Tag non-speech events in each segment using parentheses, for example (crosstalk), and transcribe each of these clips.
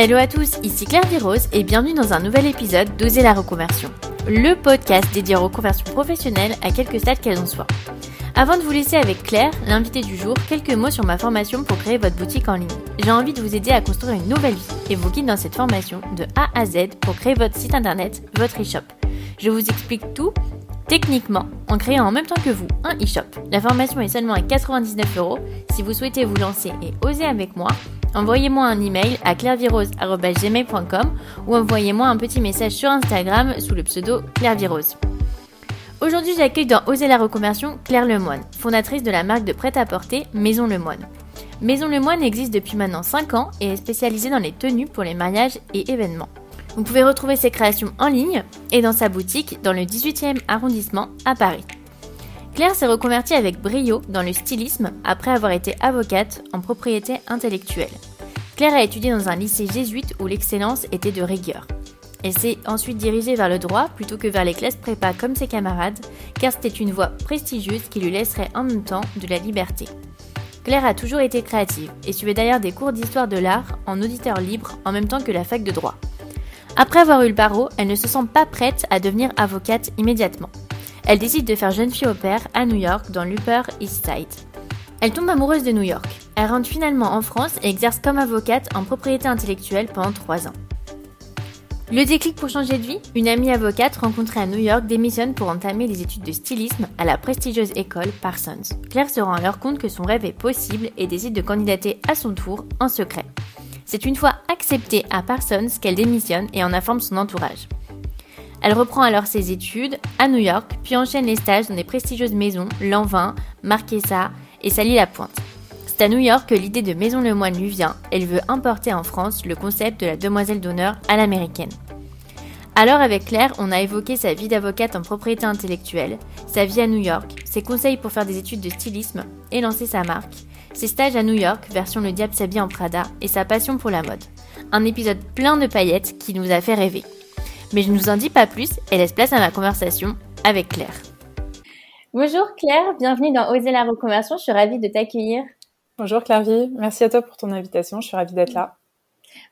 Hello à tous, ici Claire Virose et bienvenue dans un nouvel épisode d'Oser la reconversion, le podcast dédié aux reconversions professionnelles à quelques stades qu'elles en soient. Avant de vous laisser avec Claire, l'invité du jour, quelques mots sur ma formation pour créer votre boutique en ligne. J'ai envie de vous aider à construire une nouvelle vie et vous guide dans cette formation de A à Z pour créer votre site internet, votre e-shop. Je vous explique tout techniquement en créant en même temps que vous un e-shop. La formation est seulement à 99 euros. Si vous souhaitez vous lancer et oser avec moi, envoyez-moi un email à clairvirose.gmail.com ou envoyez-moi un petit message sur Instagram sous le pseudo clairvirose. Aujourd'hui, j'accueille dans Oser la reconversion Claire Lemoine, fondatrice de la marque de prêt-à-porter Maison Lemoine. Maison Lemoine existe depuis maintenant 5 ans et est spécialisée dans les tenues pour les mariages et événements. Vous pouvez retrouver ses créations en ligne et dans sa boutique dans le 18e arrondissement à Paris. Claire s'est reconvertie avec brio dans le stylisme après avoir été avocate en propriété intellectuelle. Claire a étudié dans un lycée jésuite où l'excellence était de rigueur. Elle s'est ensuite dirigée vers le droit plutôt que vers les classes prépa comme ses camarades, car c'était une voie prestigieuse qui lui laisserait en même temps de la liberté. Claire a toujours été créative et suivait d'ailleurs des cours d'histoire de l'art en auditeur libre en même temps que la fac de droit. Après avoir eu le barreau, elle ne se sent pas prête à devenir avocate immédiatement. Elle décide de faire jeune fille au père à New York dans l'Upper East Side. Elle tombe amoureuse de New York. Elle rentre finalement en France et exerce comme avocate en propriété intellectuelle pendant 3 ans. Le déclic pour changer de vie Une amie avocate rencontrée à New York démissionne pour entamer les études de stylisme à la prestigieuse école Parsons. Claire se rend alors compte que son rêve est possible et décide de candidater à son tour en secret. C'est une fois acceptée à Parsons qu'elle démissionne et en informe son entourage. Elle reprend alors ses études à New York, puis enchaîne les stages dans des prestigieuses maisons, Lanvin, Marquesa et Sally Lapointe. C'est à New York que l'idée de Maison Lemoine lui vient. Elle veut importer en France le concept de la demoiselle d'honneur à l'américaine. Alors avec Claire, on a évoqué sa vie d'avocate en propriété intellectuelle, sa vie à New York, ses conseils pour faire des études de stylisme et lancer sa marque, ses stages à New York, version Le Diable s'habille en Prada, et sa passion pour la mode. Un épisode plein de paillettes qui nous a fait rêver. Mais je ne vous en dis pas plus et laisse place à ma conversation avec Claire. Bonjour Claire, bienvenue dans Oser la reconversion, je suis ravie de t'accueillir. Bonjour Clairvy, merci à toi pour ton invitation, je suis ravie d'être là.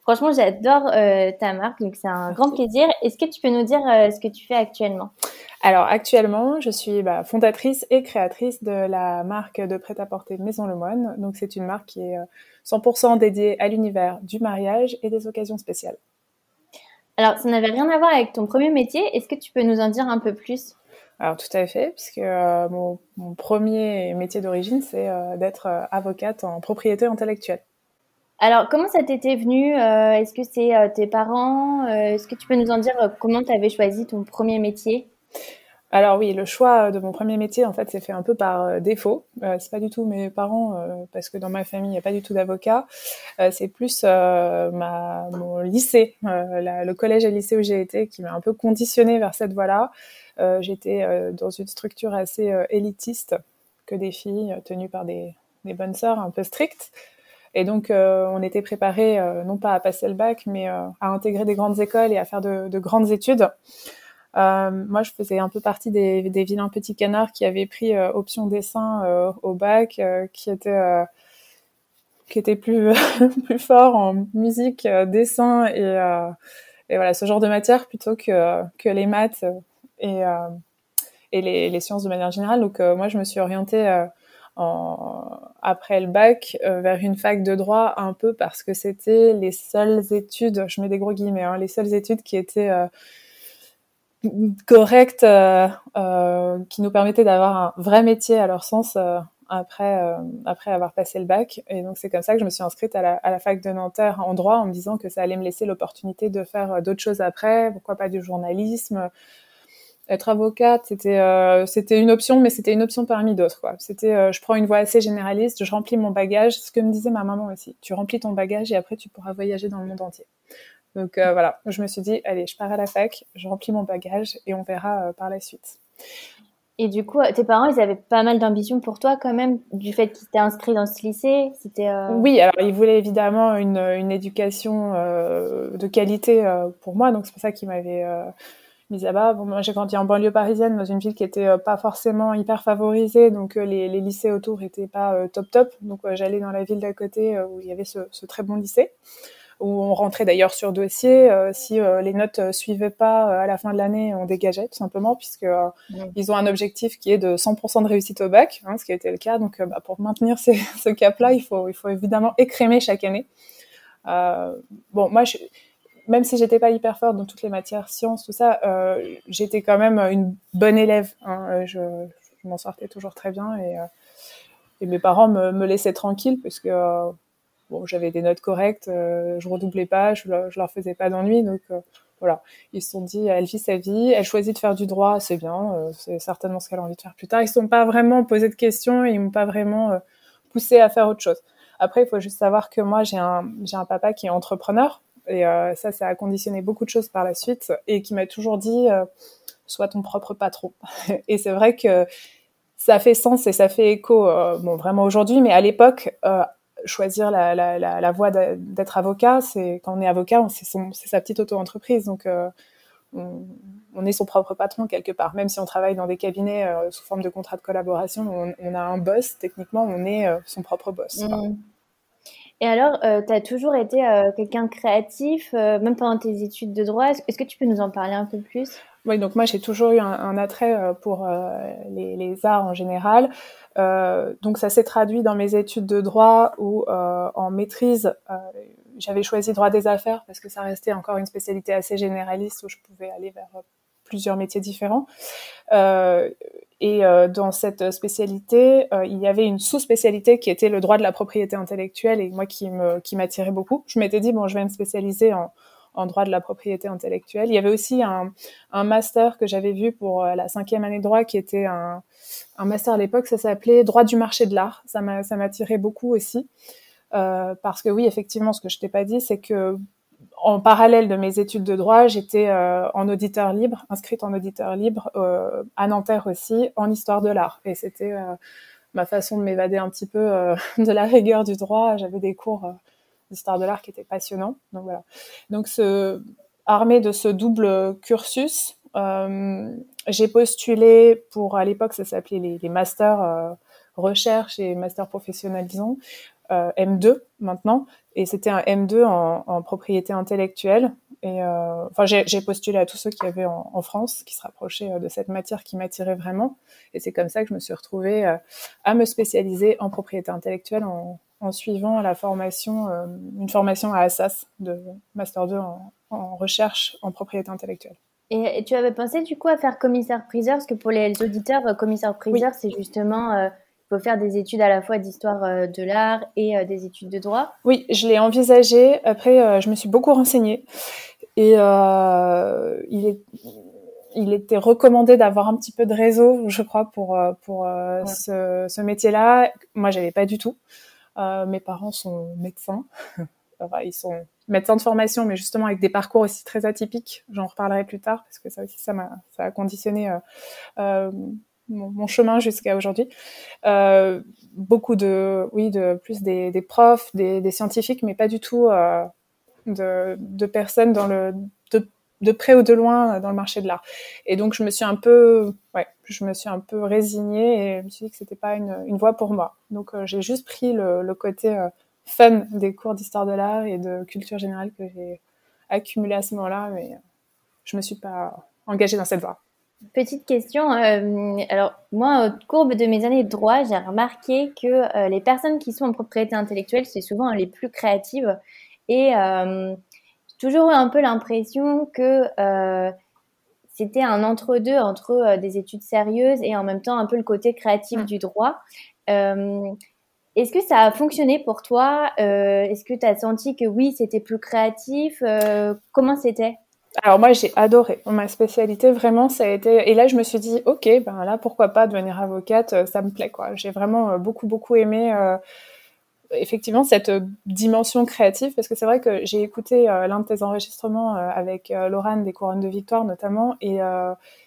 Franchement, j'adore euh, ta marque, donc c'est un grand plaisir. Est-ce que tu peux nous dire euh, ce que tu fais actuellement? Alors actuellement, je suis bah, fondatrice et créatrice de la marque de prêt-à-porter Maison Lemoine. Donc c'est une marque qui est 100% euh, dédiée à l'univers du mariage et des occasions spéciales. Alors ça n'avait rien à voir avec ton premier métier. Est-ce que tu peux nous en dire un peu plus? Alors tout à fait, puisque euh, mon, premier métier d'origine, c'est euh, d'être euh, avocate en propriété intellectuelle. Alors comment ça t'était venu Est-ce que c'est tes parents? Est-ce que tu peux nous en dire comment tu avais choisi ton premier métier? Alors oui, le choix de mon premier métier, en fait, s'est fait un peu par défaut. Euh, c'est pas du tout mes parents, parce que dans ma famille, il n'y a pas du tout d'avocat. c'est plus ma, mon lycée, le collège et lycée où j'ai été, qui m'a un peu conditionné vers cette voie-là. Euh, j'étais euh, dans une structure assez euh, élitiste, que des filles tenues par des, bonnes sœurs un peu strictes. Et donc, on était préparés non pas à passer le bac, mais à intégrer des grandes écoles et à faire de, grandes études. Moi, je faisais un peu partie des, vilains petits canards qui avaient pris option dessin au bac, qui étaient qui était plus (laughs) plus fort en musique, dessin et, et voilà ce genre de matière plutôt que que les maths et, euh, et les, sciences de manière générale. Donc euh, moi, je me suis orientée euh, en, après le bac vers une fac de droit un peu parce que c'était les seules études, je mets des gros guillemets, hein, les seules études qui étaient correctes, euh, qui nous permettaient d'avoir un vrai métier à leur sens après, après avoir passé le bac. Et donc c'est comme ça que je me suis inscrite à la, à la, fac de Nanterre en droit en me disant que ça allait me laisser l'opportunité de faire d'autres choses après, pourquoi pas du journalisme, être avocate, c'était euh, c'était une option, mais c'était une option parmi d'autres. Quoi. C'était, euh, je prends une voie assez généraliste, je remplis mon bagage, ce que me disait ma maman aussi. Tu remplis ton bagage et après tu pourras voyager dans le monde entier. Donc euh, voilà, je me suis dit, allez, je pars à la fac, je remplis mon bagage et on verra par la suite. Et du coup, tes parents, ils avaient pas mal d'ambition pour toi quand même, du fait qu'ils t'aient inscrit dans ce lycée. C'était. Oui, alors ils voulaient évidemment une, une éducation de qualité pour moi, donc c'est pour ça qu'ils m'avaient Misaba. Bon, moi, j'ai grandi en banlieue parisienne, dans une ville qui était euh, pas forcément hyper favorisée, donc euh, les, les, lycées autour étaient pas euh, top top. Donc j'allais dans la ville d'à côté où il y avait ce, ce, très bon lycée. Où on rentrait d'ailleurs sur dossier. si les notes suivaient pas à la fin de l'année, on dégageait tout simplement, puisque ils ont un objectif qui est de 100% de réussite au bac, hein, ce qui a été le cas. Donc, bah, pour maintenir (laughs) ce cap-là, il faut, il faut évidemment écrémer chaque année. bon, moi, je, même si j'étais pas hyper forte dans toutes les matières sciences, tout ça, euh, j'étais quand même une bonne élève. Hein. Je, je m'en sortais toujours très bien et, euh, et mes parents me, me, laissaient tranquille parce que euh, bon, j'avais des notes correctes, euh, je redoublais pas, je, je leur faisais pas d'ennui, donc euh, voilà. Ils se sont dit, elle vit sa vie, elle choisit de faire du droit, c'est bien, c'est certainement ce qu'elle a envie de faire plus tard. Ils ne sont pas vraiment posé de questions, ils m'ont pas vraiment poussé à faire autre chose. Après, il faut juste savoir que moi, j'ai un, j'ai un papa qui est entrepreneur, et euh, ça, ça a conditionné beaucoup de choses par la suite et qui m'a toujours dit euh, sois ton propre patron. (laughs) et c'est vrai que ça fait sens et ça fait écho, euh, bon, vraiment aujourd'hui, mais à l'époque, euh, choisir la, voie d'être avocat, c'est quand on est avocat, c'est sa petite auto-entreprise. Donc, euh, on, est son propre patron quelque part. Même si on travaille dans des cabinets euh, sous forme de contrat de collaboration, on, a un boss, techniquement, on est son propre boss. Mmh. Et alors, euh, tu as toujours été euh, quelqu'un créatif, euh, même pendant tes études de droit. Est-ce que tu peux nous en parler un peu plus? Oui, donc moi j'ai toujours eu un, attrait euh, pour euh, les, arts en général. Euh, donc ça s'est traduit dans mes études de droit ou en maîtrise. J'avais choisi droit des affaires parce que ça restait encore une spécialité assez généraliste où je pouvais aller vers plusieurs métiers différents. Et dans cette spécialité, il y avait une sous-spécialité qui était le droit de la propriété intellectuelle et moi qui qui m'attirait beaucoup. Je m'étais dit bon, je vais me spécialiser en, en droit de la propriété intellectuelle. Il y avait aussi un, master que j'avais vu pour euh, la cinquième année de droit qui était un, master à l'époque, ça s'appelait droit du marché de l'art. Ça m'attirait beaucoup aussi. Euh, parce que oui, effectivement, ce que je t'ai pas dit, c'est que en parallèle de mes études de droit, j'étais euh, en auditeur libre, inscrite en auditeur libre à Nanterre aussi, en histoire de l'art. Et c'était ma façon de m'évader un petit peu (laughs) de la rigueur du droit. J'avais des cours d'histoire de l'art qui étaient passionnants. Donc voilà. Donc ce, armé de ce double cursus, j'ai postulé pour, à l'époque, ça s'appelait les, les masters recherche et master professionnalisant, euh, M2 maintenant, et c'était un M2 en, en, propriété intellectuelle. Et euh, enfin, j'ai postulé à tous ceux qui avaient en, en France, qui se rapprochaient euh, de cette matière qui m'attirait vraiment. Et c'est comme ça que je me suis retrouvée euh, à me spécialiser en propriété intellectuelle en, en suivant la formation, euh, une formation à Assas de Master 2 en, en recherche en propriété intellectuelle. Et, et, tu avais pensé du coup à faire commissaire-priseur, parce que pour les auditeurs, euh, commissaire-priseur, oui. c'est justement euh, faut faire des études à la fois d'histoire euh, de l'art et des études de droit Oui, je l'ai envisagé. Après, je me suis beaucoup renseignée. Et il, est, il était recommandé d'avoir un petit peu de réseau, je crois, pour, pour ouais. ce, ce métier-là. Moi, j'avais pas du tout. Euh, mes parents sont médecins. (laughs) ils sont médecins de formation, mais justement avec des parcours aussi très atypiques. J'en reparlerai plus tard parce que ça aussi, ça m'a, ça a conditionné euh, mon, mon chemin jusqu'à aujourd'hui. Euh, beaucoup de, oui, de plus des, des profs, des, des, scientifiques, mais pas du tout euh, de, de, personnes dans le, de, près ou de loin dans le marché de l'art. Et donc je me suis un peu, ouais, je me suis un peu résignée et je me suis dit que c'était pas une, une voie pour moi. Donc euh, j'ai juste pris le, côté euh, fun des cours d'histoire de l'art et de culture générale que j'ai accumulé à ce moment-là, mais je me suis pas engagée dans cette voie. Petite question. Euh, alors, moi, au cours de mes années de droit, j'ai remarqué que euh, les personnes qui sont en propriété intellectuelle, c'est souvent les plus créatives. Et euh, toujours eu un peu l'impression que euh, c'était un entre-deux entre, -deux des études sérieuses et en même temps un peu le côté créatif mmh. du droit. Est-ce que ça a fonctionné pour toi? Est-ce que tu as senti que oui, c'était plus créatif? Comment c'était? Alors moi j'ai adoré. Ma spécialité vraiment ça a été et là je me suis dit ok ben là pourquoi pas devenir avocate? Euh, ça me plaît quoi. J'ai vraiment euh, beaucoup beaucoup aimé euh, effectivement cette dimension créative parce que c'est vrai que j'ai écouté euh, l'un de tes enregistrements euh, avec euh, Laurent des couronnes de victoire notamment et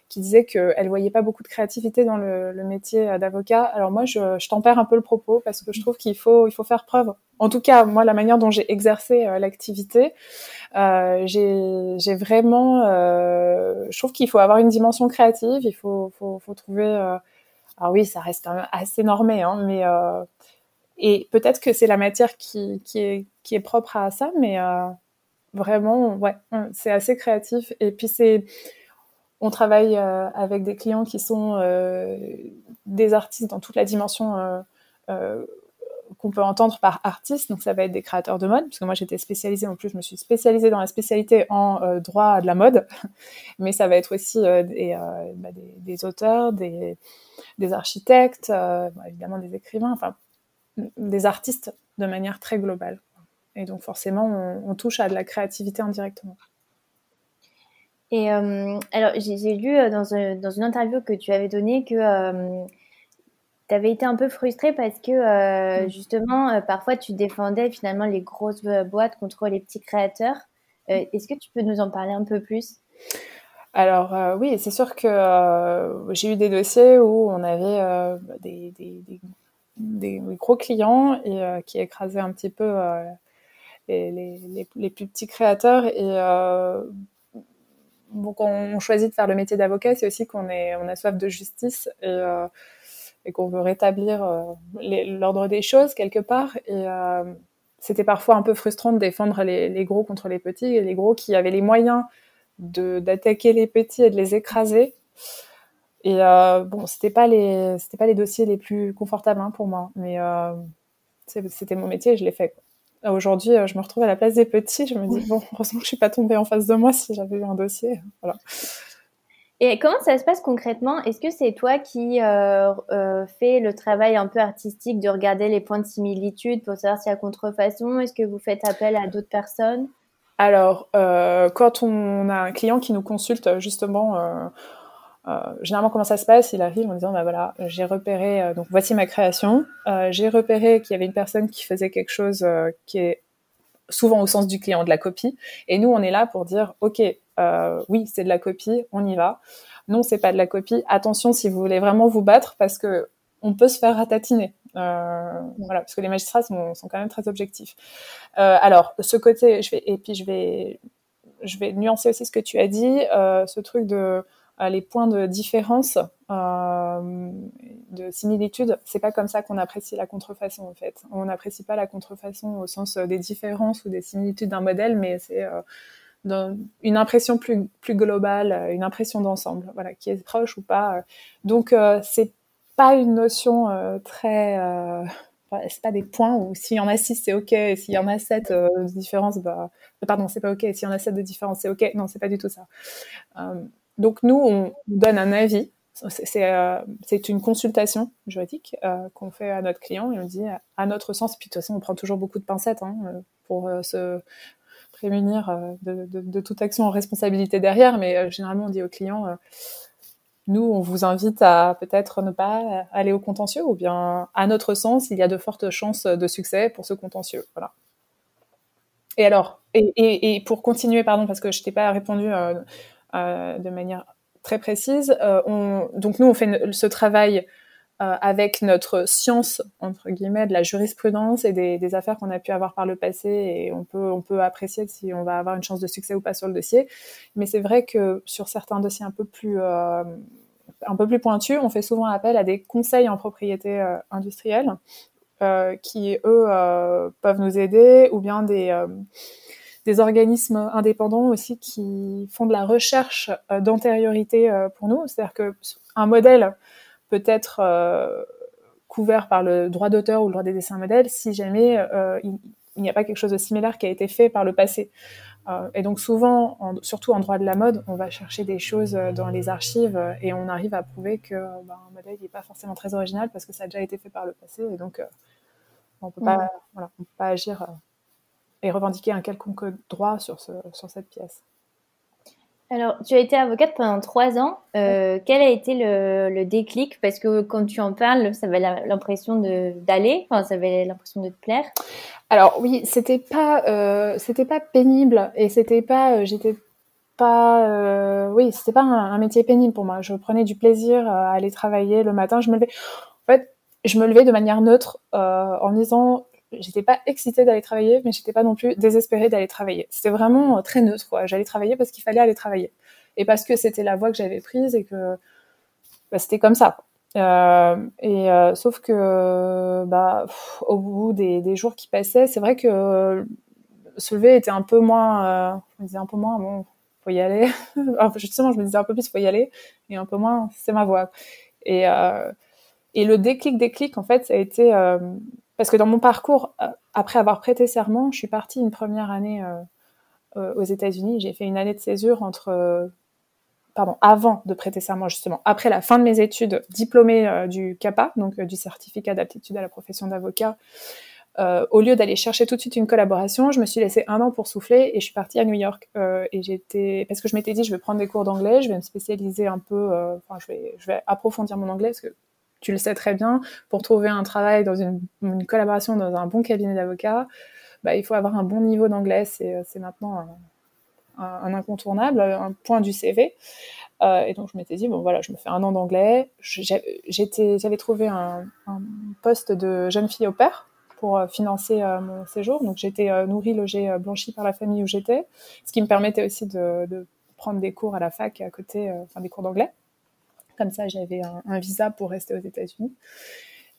qui disait qu'elle voyait pas beaucoup de créativité dans le, le métier d'avocat. Alors moi, je, je tempère un peu le propos parce que je trouve qu'il faut, il faut faire preuve. En tout cas, moi, la manière dont j'ai exercé euh, l'activité, euh, j'ai vraiment, euh, je trouve qu'il faut avoir une dimension créative. Il faut, faut, faut trouver. alors oui, ça reste même assez normé, hein, mais Et peut-être que c'est la matière qui, est, propre à ça, mais euh, vraiment, ouais, c'est assez créatif. Et puis c'est, on travaille euh, avec des clients qui sont euh, des artistes dans toute la dimension qu'on peut entendre par artiste. Donc ça va être des créateurs de mode, parce que moi j'étais spécialisée, en plus je me suis spécialisée dans la spécialité en droit de la mode, (laughs) mais ça va être aussi des, bah, des, auteurs, des, architectes, évidemment des écrivains, des artistes de manière très globale. Et donc forcément, on, touche à de la créativité indirectement. Et euh, alors, j'ai lu euh, dans, dans, une interview que tu avais donnée que euh, tu avais été un peu frustrée parce que mm. justement, parfois, tu défendais finalement les grosses boîtes contre les petits créateurs. Est-ce que tu peux nous en parler un peu plus? Alors oui, c'est sûr que j'ai eu des dossiers où on avait des, des, des, gros clients et qui écrasaient un petit peu les, les, plus petits créateurs. Et euh, bon, quand on choisit de faire le métier d'avocat, c'est aussi qu'on on a soif de justice et, euh, et qu'on veut rétablir euh, l'ordre des choses quelque part. Et c'était parfois un peu frustrant de défendre les, gros contre les petits, et les gros qui avaient les moyens d'attaquer les petits et de les écraser. Et bon, c'était pas les c'était pas les dossiers les plus confortables hein, pour moi, mais c'était mon métier, et je l'ai fait. Aujourd'hui, euh, je me retrouve à la place des petits. Je me dis, bon, (laughs) heureusement que je suis pas tombée en face de moi si j'avais eu un dossier. Voilà. Et comment ça se passe concrètement? Est-ce que c'est toi qui euh, euh, fais le travail un peu artistique de regarder les points de similitude pour savoir s'il y a contrefaçon? Est-ce que vous faites appel à d'autres personnes? Alors, euh, quand on a un client qui nous consulte justement euh, euh, généralement, comment ça se passe Il arrive en disant, bah voilà, j'ai repéré, euh, donc voici ma création. Euh, j'ai repéré qu'il y avait une personne qui faisait quelque chose qui est souvent au sens du client de la copie. Et nous, on est là pour dire, ok, oui, c'est de la copie, on y va. Non, c'est pas de la copie. Attention si vous voulez vraiment vous battre, parce que on peut se faire ratatiner. Euh, voilà, parce que les magistrats sont, quand même très objectifs. Euh, alors, ce côté, et puis je vais, je vais nuancer aussi ce que tu as dit, euh, ce truc de les points de différence, euh, de similitude, c'est pas comme ça qu'on apprécie la contrefaçon en fait. On n'apprécie pas la contrefaçon au sens euh, des différences ou des similitudes d'un modèle, mais c'est euh, une impression plus, plus globale, une impression d'ensemble, voilà, qui est proche ou pas. Donc c'est pas une notion très c'est pas des points où s'il y en a six c'est ok et s'il y en a sept de différence bah pardon c'est pas ok s'il y en a sept de différence c'est ok non c'est pas du tout ça donc nous, on donne un avis. C'est euh, une consultation juridique euh, qu'on fait à notre client et on dit à notre sens. Puis de toute façon, on prend toujours beaucoup de pincettes hein, pour euh, se prémunir de, toute action en responsabilité derrière. Mais généralement, on dit au client nous, on vous invite à peut-être ne pas aller au contentieux, ou bien, à notre sens, il y a de fortes chances de succès pour ce contentieux. Voilà. Et alors, et, pour continuer, pardon, parce que je t'ai pas répondu de manière très précise. Euh, on, donc nous, on fait ce travail euh, avec notre science entre guillemets de la jurisprudence et des, affaires qu'on a pu avoir par le passé et on peut on peut apprécier si on va avoir une chance de succès ou pas sur le dossier mais c'est vrai que sur certains dossiers un peu plus euh, un peu plus pointus on fait souvent appel à des conseils en propriété euh, industrielle qui eux peuvent nous aider ou bien des des organismes indépendants aussi qui font de la recherche euh, d'antériorité euh, pour nous. C'est-à-dire que un modèle peut être euh, couvert par le droit d'auteur ou le droit des dessins modèles si jamais il, n'y a pas quelque chose de similaire qui a été fait par le passé. et donc souvent, surtout en droit de la mode, on va chercher des choses dans les archives et on arrive à prouver que ben, un modèle n'est pas forcément très original parce que ça a déjà été fait par le passé et donc on peut pas, voilà, on peut pas agir et revendiquer un quelconque droit sur, ce, sur cette pièce. Alors, tu as été avocate pendant trois ans. Euh, quel a été le, le, déclic? Parce que quand tu en parles, ça avait l'impression d'aller, enfin, ça avait l'impression de te plaire. Alors oui, c'était pas, euh, c'était pas pénible et c'était pas, euh, j'étais pas, euh, oui, c'était pas un, un, métier pénible pour moi. Je prenais du plaisir à aller travailler le matin. Je me levais, en fait, je me levais de manière neutre en disant j'étais pas excitée d'aller travailler, mais j'étais pas non plus désespérée d'aller travailler. C'était vraiment euh, très neutre, quoi. J'allais travailler parce qu'il fallait aller travailler. Et parce que c'était la voie que j'avais prise et que bah, c'était comme ça. et sauf que, bah, au bout des, jours qui passaient, c'est vrai que se lever était un peu moins, je me disais un peu moins, bon, faut y aller. (laughs) justement, je me disais un peu plus, faut y aller, et un peu moins, c'est ma voix. Et, et le déclic, déclic, en fait, ça a été parce que dans mon parcours, après avoir prêté serment, je suis partie une première année aux États-Unis. J'ai fait une année de césure entre pardon, avant de prêter serment justement, après la fin de mes études, diplômée euh, du CAPA, donc euh, du certificat d'aptitude à la profession d'avocat, euh, au lieu d'aller chercher tout de suite une collaboration, je me suis laissé un an pour souffler et je suis partie à New York. et j'étais parce que je m'étais dit je vais prendre des cours d'anglais, je vais me spécialiser un peu, enfin je vais je vais approfondir mon anglais parce que tu le sais très bien, pour trouver un travail dans une, collaboration dans un bon cabinet d'avocat, bah, il faut avoir un bon niveau d'anglais. C'est maintenant un, incontournable, un point du CV. Euh, et donc je m'étais dit bon voilà, je me fais un an d'anglais. J'avais trouvé un, poste de jeune fille au père pour euh, financer euh, mon séjour. Donc j'étais nourrie, logée, blanchie par la famille où j'étais, ce qui me permettait aussi de, prendre des cours à la fac à côté, enfin des cours d'anglais. Comme ça, j'avais un, visa pour rester aux États-Unis.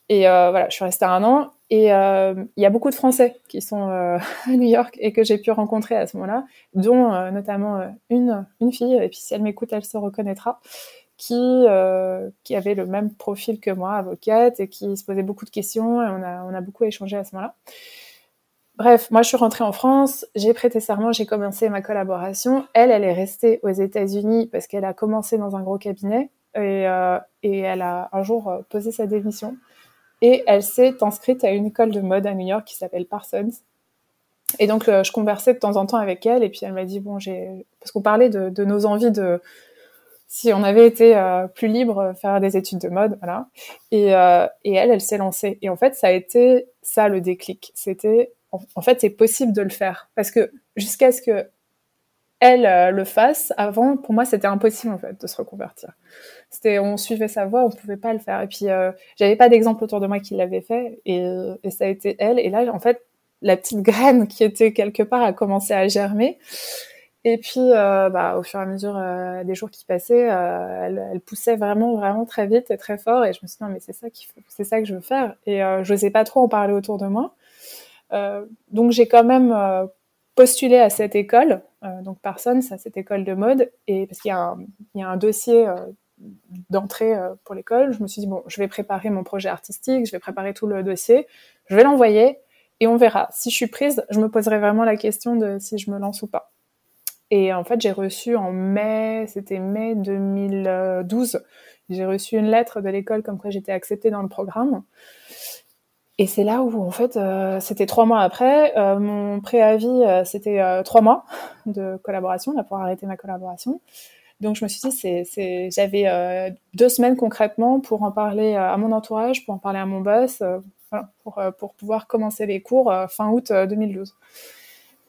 Et euh, voilà, je suis restée un an. Et euh, il y a beaucoup de Français qui sont euh, (laughs) à New York et que j'ai pu rencontrer à ce moment-là, dont notamment une, fille, et puis si elle m'écoute, elle se reconnaîtra, qui, qui avait le même profil que moi, avocate, et qui se posait beaucoup de questions, et on a, on a beaucoup échangé à ce moment-là. Bref, moi je suis rentrée en France, j'ai prêté serment, j'ai commencé ma collaboration. Elle, elle est restée aux États-Unis parce qu'elle a commencé dans un gros cabinet et, et elle a un jour posé sa démission. Et elle s'est inscrite à une école de mode à New York qui s'appelle Parsons. Et donc, euh, je conversais de temps en temps avec elle, et puis elle m'a dit, bon, j'ai... Parce qu'on parlait de, nos envies de... Si on avait été euh, plus libre, faire des études de mode, voilà. Et, euh, et elle, elle s'est lancée. Et en fait, ça a été ça le déclic. C'était, en, fait, c'est possible de le faire. Parce que jusqu'à ce que elle le fasse, avant, pour moi, c'était impossible, en fait, de se reconvertir c'était on suivait sa voie, on pouvait pas le faire. Et puis euh, j'avais pas d'exemple autour de moi qui l'avait fait, et, et, ça a été elle. Et là, en fait, la petite graine qui était quelque part a commencé à germer. Et puis, euh, bah, au fur et à mesure euh, des jours qui passaient, euh, elle, elle, poussait vraiment, vraiment très vite et très fort. Et je me suis dit non, mais c'est ça qu'il faut, c'est ça que je veux faire. Et euh, je n'osais pas trop en parler autour de moi. donc j'ai quand même postulé à cette école, donc Parsons, à cette école de mode, et parce qu'il y a un, il y a un dossier d'entrée euh, pour l'école, je me suis dit, bon, je vais préparer mon projet artistique, je vais préparer tout le dossier, je vais l'envoyer et on verra. Si je suis prise, je me poserai vraiment la question de si je me lance ou pas. Et en fait, j'ai reçu en mai, c'était mai 2012, j'ai reçu une lettre de l'école comme quoi j'étais acceptée dans le programme. Et c'est là où, en fait, euh, c'était trois mois après. Euh, mon préavis, c'était trois mois de collaboration, là, pour arrêter ma collaboration. Donc je me suis dit, c'est, j'avais euh, deux semaines concrètement pour en parler euh, à mon entourage, pour en parler à mon boss, euh, pour, pour pouvoir commencer les cours fin août 2012.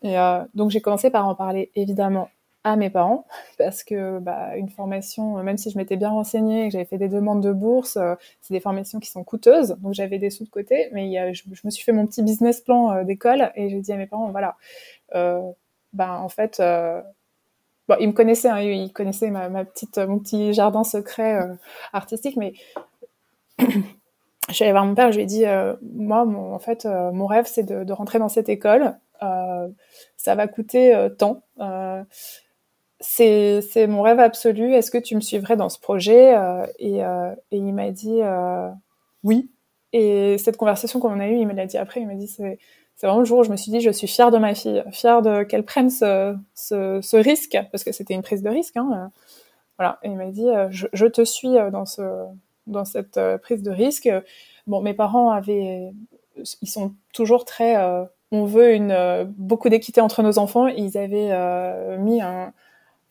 Et donc j'ai commencé par en parler évidemment à mes parents (laughs) parce que bah, une formation, même si je m'étais bien renseignée, que j'avais fait des demandes de bourse, c'est des formations qui sont coûteuses, donc j'avais des sous de côté, mais y a, je, me suis fait mon petit business plan d'école et j'ai dit à mes parents, voilà, ben en fait Bon, il me connaissait, hein, il connaissait ma, petite, mon petit jardin secret euh, artistique, mais (coughs) je suis allée voir mon père, je lui ai dit, euh, moi, mon, en fait, euh, mon rêve, c'est de, rentrer dans cette école. ça va coûter tant. C'est, mon rêve absolu. Est-ce que tu me suivrais dans ce projet? Et, et, il m'a dit oui. Et cette conversation qu'on a eue, il me l'a dit après. Il m'a dit c'est vraiment le jour où je me suis dit, je suis fière de ma fille, fière de qu'elle prenne ce, risque, parce que c'était une prise de risque. Hein. Euh, voilà. Et il m'a dit, euh, je, te suis euh, dans, ce, dans cette prise de risque. Bon, mes parents avaient, ils sont toujours très, on veut beaucoup d'équité entre nos enfants. Ils avaient mis un,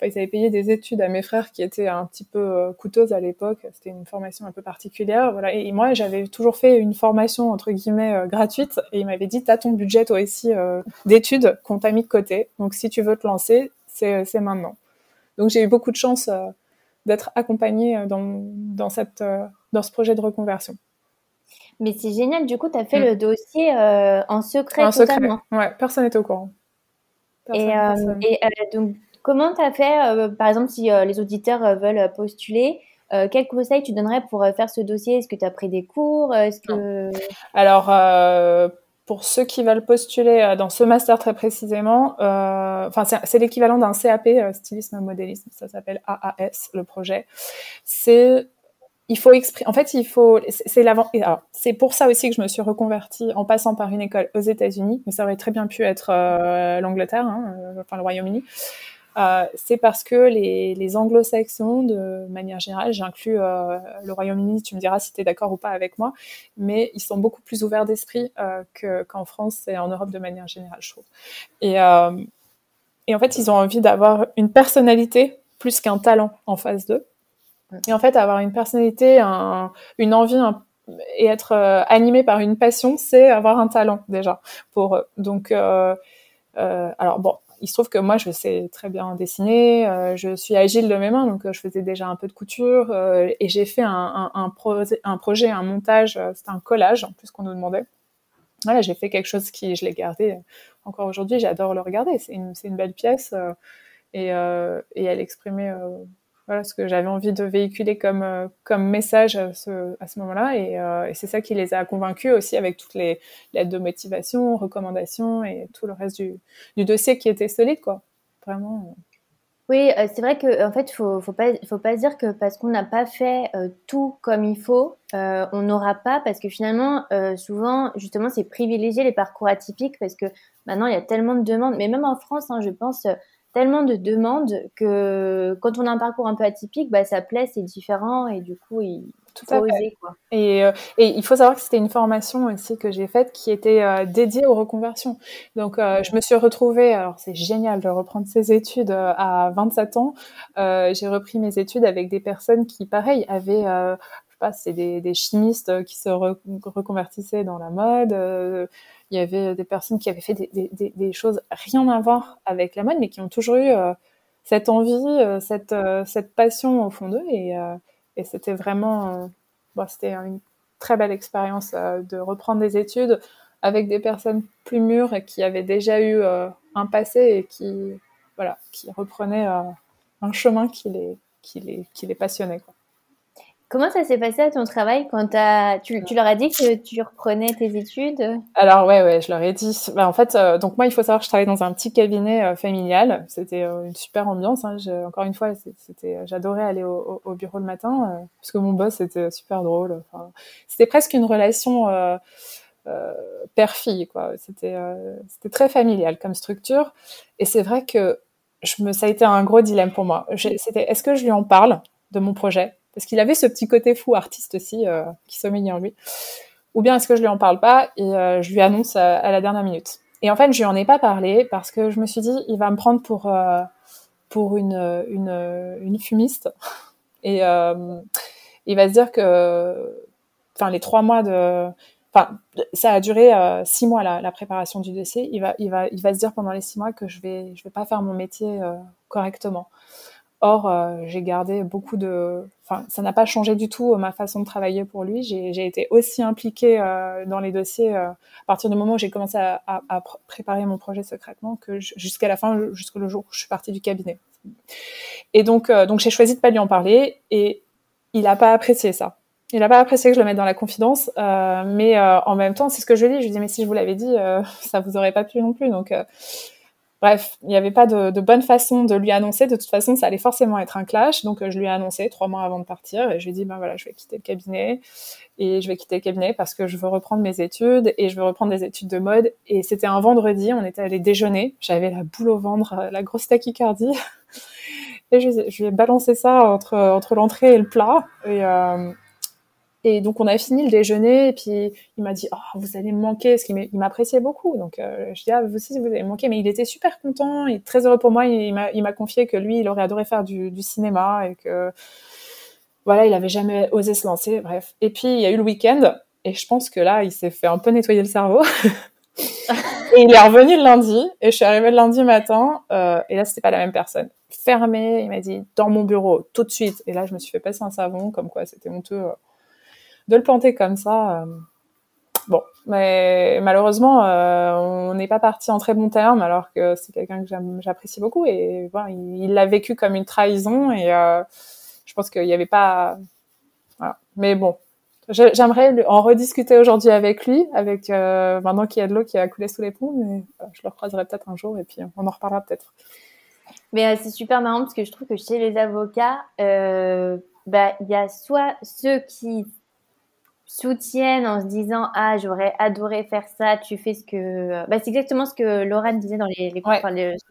ils avaient payé des études à mes frères qui étaient un petit peu euh, coûteuses à l'époque. C'était une formation un peu particulière. Voilà. Et moi, j'avais toujours fait une formation entre guillemets euh, gratuite. Et il m'avait dit, t'as ton budget toi aussi euh, d'études qu'on t'a mis de côté. Donc si tu veux te lancer, c'est maintenant. Donc j'ai eu beaucoup de chance d'être accompagnée dans, dans, cette, dans ce projet de reconversion. Mais c'est génial, du coup, tu as fait mm. le dossier en secret. En totalement. secret, ouais, personne n'était au courant. Personne, et, et donc, Comment tu as fait, euh, par exemple, si euh, les auditeurs euh, veulent postuler, quel conseil tu donnerais pour faire ce dossier? Est-ce que tu as pris des cours? Alors, pour ceux qui veulent postuler dans ce master très précisément, c'est l'équivalent d'un CAP stylisme modélisme, ça s'appelle AAS le projet. C'est il faut exprimer. En fait, il faut. C'est l'avant. C'est pour ça aussi que je me suis reconvertie en passant par une école aux États-Unis, mais ça aurait très bien pu être l'Angleterre, hein, enfin le Royaume-Uni. Euh, c'est parce que les, les anglo-saxons, de manière générale, j'inclus le Royaume-Uni, tu me diras si tu es d'accord ou pas avec moi, mais ils sont beaucoup plus ouverts d'esprit qu'en France et en Europe de manière générale, je trouve. Et, et en fait, ils ont envie d'avoir une personnalité plus qu'un talent en face d'eux. Et en fait, avoir une personnalité, un, une envie et être euh, animé par une passion, c'est avoir un talent déjà pour eux. Donc, euh, euh, alors bon, il se trouve que moi, je sais très bien dessiner, euh, je suis agile de mes mains, donc euh, je faisais déjà un peu de couture et j'ai fait un, projet, un montage, c'était un collage en plus qu'on nous demandait. Voilà, j'ai fait quelque chose qui, je l'ai gardé encore aujourd'hui, j'adore le regarder. C'est une, belle pièce et elle exprimait voilà ce que j'avais envie de véhiculer comme euh, comme message à ce, à ce moment-là et, euh, et c'est ça qui les a convaincus aussi avec toutes les lettres de motivation, recommandations et tout le reste du, du dossier qui était solide quoi. Vraiment. Oui, euh, c'est vrai que en fait, faut faut pas faut pas dire que parce qu'on n'a pas fait tout comme il faut, on n'aura pas parce que finalement, souvent, justement, c'est privilégier les parcours atypiques parce que maintenant il y a tellement de demandes, mais même en France, hein, je pense tellement de demandes que quand on a un parcours un peu atypique, bah, ça plaît, c'est différent et du coup, il tout faut oser. Quoi. Et, euh, et, il faut savoir que c'était une formation aussi que j'ai faite qui était euh, dédiée aux reconversions. Donc, euh, je me suis retrouvée, alors c'est génial de reprendre ces études à 27 ans. j'ai repris mes études avec des personnes qui, pareil, avaient c'est des, chimistes qui se reconvertissaient dans la mode, il y avait des personnes qui avaient fait des, choses rien à voir avec la mode, mais qui ont toujours eu euh, cette envie, euh, cette, euh, passion au fond d'eux. Et, c'était vraiment, c'était une très belle expérience de reprendre des études avec des personnes plus mûres et qui avaient déjà eu un passé et qui, voilà, qui reprenaient un chemin qui les, qui passionnait. Comment ça s'est passé à ton travail quand. Tu, leur as dit que tu reprenais tes études? Alors ouais, ouais, je leur ai dit. Bah, en fait, euh, donc moi, il faut savoir que je travaillais dans un petit cabinet euh, familial. C'était euh, une super ambiance. Hein. Encore une fois, c'était, j'adorais aller au, au, bureau le matin parce que mon boss était super drôle. C'était presque une relation père-fille, c'était très familial comme structure. Et c'est vrai que je me, ça a été un gros dilemme pour moi. C'était, est-ce que je lui en parle de mon projet? Parce qu'il avait ce petit côté fou artiste aussi euh, qui sommeillait en lui. Ou bien est-ce que je lui en parle pas et euh, je lui annonce à, la dernière minute. Et en fait, je lui en ai pas parlé parce que je me suis dit, il va me prendre pour euh, pour une, une, une fumiste (laughs) et il va se dire que, enfin, les trois mois de, enfin, ça a duré six mois la, la, préparation du dossier. Il va, il va, il va se dire pendant les six mois que je vais, je vais pas faire mon métier correctement. Or, euh, j'ai gardé beaucoup de... Enfin, ça n'a pas changé du tout euh, ma façon de travailler pour lui. J'ai été aussi impliquée euh, dans les dossiers à partir du moment où j'ai commencé à, à, à, préparer mon projet secrètement que jusqu'à la fin, jusqu'au jour où je suis partie du cabinet. Et donc, donc j'ai choisi de pas lui en parler et il n'a pas apprécié ça. Il n'a pas apprécié que je le mette dans la confidence, mais en même temps, c'est ce que je lui dis. Je lui dis, mais si je vous l'avais dit, (laughs) ça vous aurait pas plu non plus. Donc, Bref, il n'y avait pas de, bonne façon de lui annoncer. De toute façon, ça allait forcément être un clash. Donc, je lui ai annoncé trois mois avant de partir. Et je lui ai dit, ben voilà, je vais quitter le cabinet. Et je vais quitter le cabinet parce que je veux reprendre mes études. Et je veux reprendre des études de mode. Et c'était un vendredi. On était allé déjeuner. J'avais la boule au ventre, la grosse tachycardie. (laughs) Et je, je lui ai balancé ça entre, entre l'entrée et le plat. Et, euh, et donc on a fini le déjeuner et puis il m'a dit oh, vous allez me manquer parce qu'il m'appréciait beaucoup. Donc euh, je dis ah vous aussi vous allez me manquer mais il était super content et très heureux pour moi il, il m'a confié que lui il aurait adoré faire du, cinéma et que voilà il avait jamais osé se lancer bref. Et puis il y a eu le week-end et je pense que là il s'est fait un peu nettoyer le cerveau. (laughs) Et il est revenu le lundi et je suis arrivée le lundi matin euh, et là c'était pas la même personne. Fermé il m'a dit dans mon bureau tout de suite et là je me suis fait passer un savon comme quoi c'était honteux de le planter comme ça. Euh, bon, mais malheureusement, euh, on n'est pas parti en très bon terme, alors que c'est quelqu'un que j'apprécie beaucoup et voilà, il l'a vécu comme une trahison et euh, je pense qu'il n'y avait pas. Mais bon, j'aimerais en rediscuter aujourd'hui avec lui, avec maintenant qu'il y a de l'eau qui a coulé sous les ponts, mais je le recroiserai peut-être un jour et puis on en reparlera peut-être. Mais c'est super marrant parce que je trouve que chez les avocats, bah il y a soit ceux qui soutiennent en se disant ah j'aurais adoré faire ça tu fais ce que bah, c'est exactement ce que Laurent disait dans les, les ouais,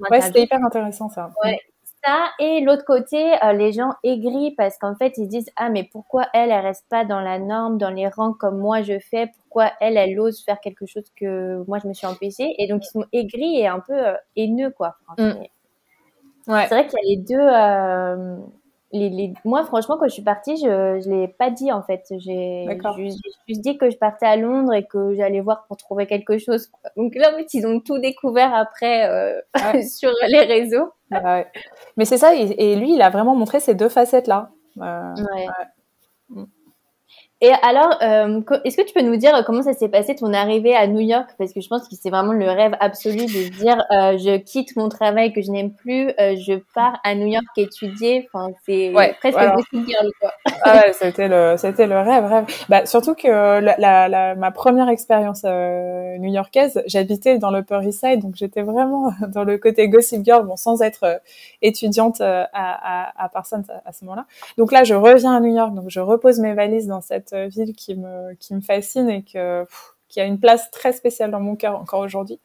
ouais c'était hyper intéressant ça. Ouais ça et l'autre côté euh, les gens aigris parce qu'en fait ils disent ah mais pourquoi elle elle reste pas dans la norme dans les rangs comme moi je fais? Pourquoi elle elle ose faire quelque chose que moi je me suis empêchée? Et donc ils sont aigris et un peu euh, haineux quoi mm. ouais. c'est vrai qu'il y a les deux euh, les, Moi, franchement, quand je suis partie, je ne l'ai pas dit en fait. J'ai juste dit que je partais à Londres et que j'allais voir pour trouver quelque chose. Donc là, en fait, ils ont tout découvert après euh, (laughs) sur les réseaux. Ouais. Mais c'est ça, et, lui, il a vraiment montré ces deux facettes-là. Euh, ouais. Et alors, euh, est-ce que tu peux nous dire comment ça s'est passé ton arrivée à New York? Parce que je pense que c'est vraiment le rêve absolu de dire euh, je quitte mon travail que je n'aime plus, euh, je pars à New York étudier. Enfin, c'est presque alors... girl, quoi. ah ouais, c'était le, c'était le rêve, rêve. Bah, surtout que la, la, la ma première expérience euh, new-yorkaise, j'habitais dans l'Upper East Side, donc j'étais vraiment (laughs) dans le côté gossip girl, bon, sans être euh, étudiante à, à, à Parsons à, à ce moment-là. Donc là, je reviens à New York, donc je repose mes valises dans cette euh, ville qui me, qui me fascine et qui a une place très spéciale dans mon cœur encore aujourd'hui.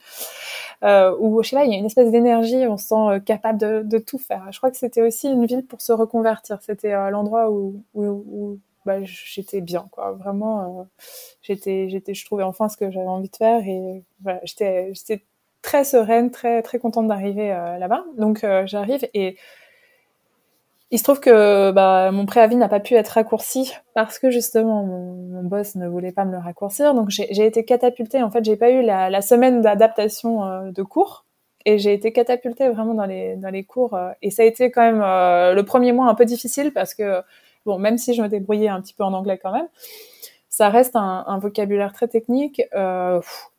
Euh, où, je sais pas, il y a une espèce d'énergie, on se sent euh, capable de, tout faire. Je crois que c'était aussi une ville pour se reconvertir. C'était euh, l'endroit où, bah, j'étais bien, quoi. Vraiment, j'étais, je trouvais enfin ce que j'avais envie de faire et voilà, j'étais, j'étais très sereine, très, très contente d'arriver là-bas. Donc, j'arrive et il se trouve que bah, mon préavis n'a pas pu être raccourci parce que justement mon, boss ne voulait pas me le raccourcir. Donc j'ai été catapultée. En fait, j'ai pas eu la, semaine d'adaptation euh, de cours et j'ai été catapultée vraiment dans les dans les cours. Euh, et ça a été quand même euh, le premier mois un peu difficile parce que bon, même si je me débrouillais un petit peu en anglais quand même, ça reste un, un vocabulaire très technique.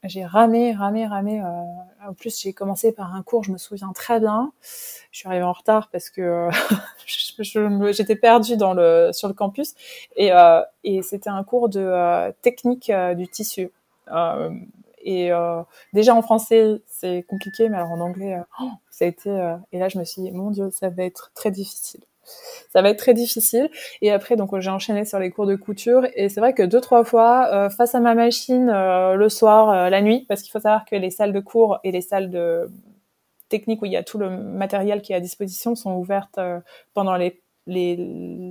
J'ai ramé, ramé, ramé. En plus, j'ai commencé par un cours, je me souviens très bien. Je suis arrivée en retard parce que (laughs) j'étais perdue sur le campus. Et, euh, et c'était un cours de euh, technique du tissu. et déjà en français, c'est compliqué, mais alors en anglais, ça a été... et là, je me suis dit, mon Dieu, ça va être très difficile ça va être très difficile. Et après, donc j'ai enchaîné sur les cours de couture. Et c'est vrai que deux trois fois, euh, face à ma machine, euh, le soir, euh, la nuit, parce qu'il faut savoir que les salles de cours et les salles de où il y a tout le matériel qui est à disposition sont ouvertes pendant les, les,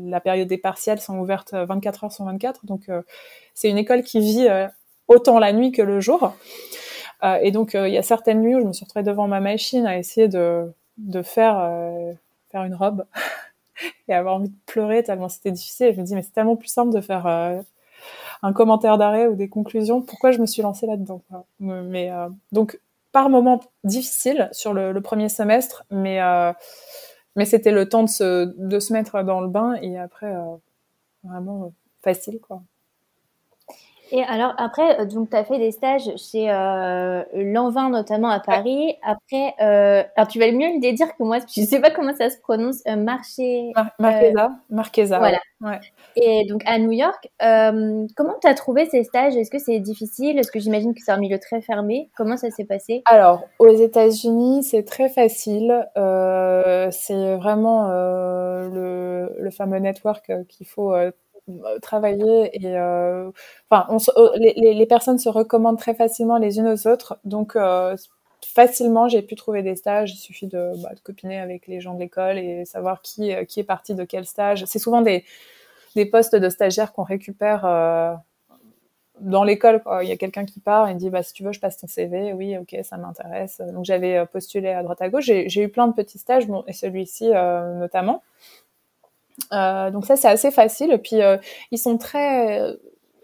la période des partiels sont ouvertes 24 heures sur 24. Donc c'est une école qui vit autant la nuit que le jour. et donc il y a certaines nuits où je me suis retrouvée devant ma machine à essayer de, faire faire une robe (laughs) et avoir envie de pleurer tellement c'était difficile. je me dis, mais c'est tellement plus simple de faire euh, un commentaire d'arrêt ou des conclusions. Pourquoi je me suis lancée là-dedans Mais euh, donc, par moments difficile sur le, premier semestre, mais euh, mais c'était le temps de se, de se mettre dans le bain et après vraiment facile quoi. Et alors après, euh, donc tu as fait des stages chez euh, Lanvin notamment à Paris. Après, euh, alors tu vas mieux le dire que moi, je sais pas comment ça se prononce, euh, marché. Marquesa, Marquesa. Voilà. Ouais. Et donc à New York, comment tu as trouvé ces stages? Est-ce que c'est difficile? Est-ce que j'imagine que c'est un milieu très fermé? Comment ça s'est passé? Alors aux États-Unis, c'est très facile. c'est vraiment le, le, fameux network qu'il faut travailler et euh, enfin euh, les, les, personnes se recommandent très facilement les unes aux autres. Donc facilement j'ai pu trouver des stages. Il suffit de, bah, de copiner avec les gens de l'école et savoir qui qui est parti de quel stage. C'est souvent des des postes de stagiaires qu'on récupère dans l'école, il y a quelqu'un qui part et dit bah si tu veux je passe ton CV, oui ok ça m'intéresse. Donc j'avais postulé à droite à gauche, j'ai eu plein de petits stages, et celui-ci euh, notamment. Euh, donc ça c'est assez facile. Puis euh, ils sont très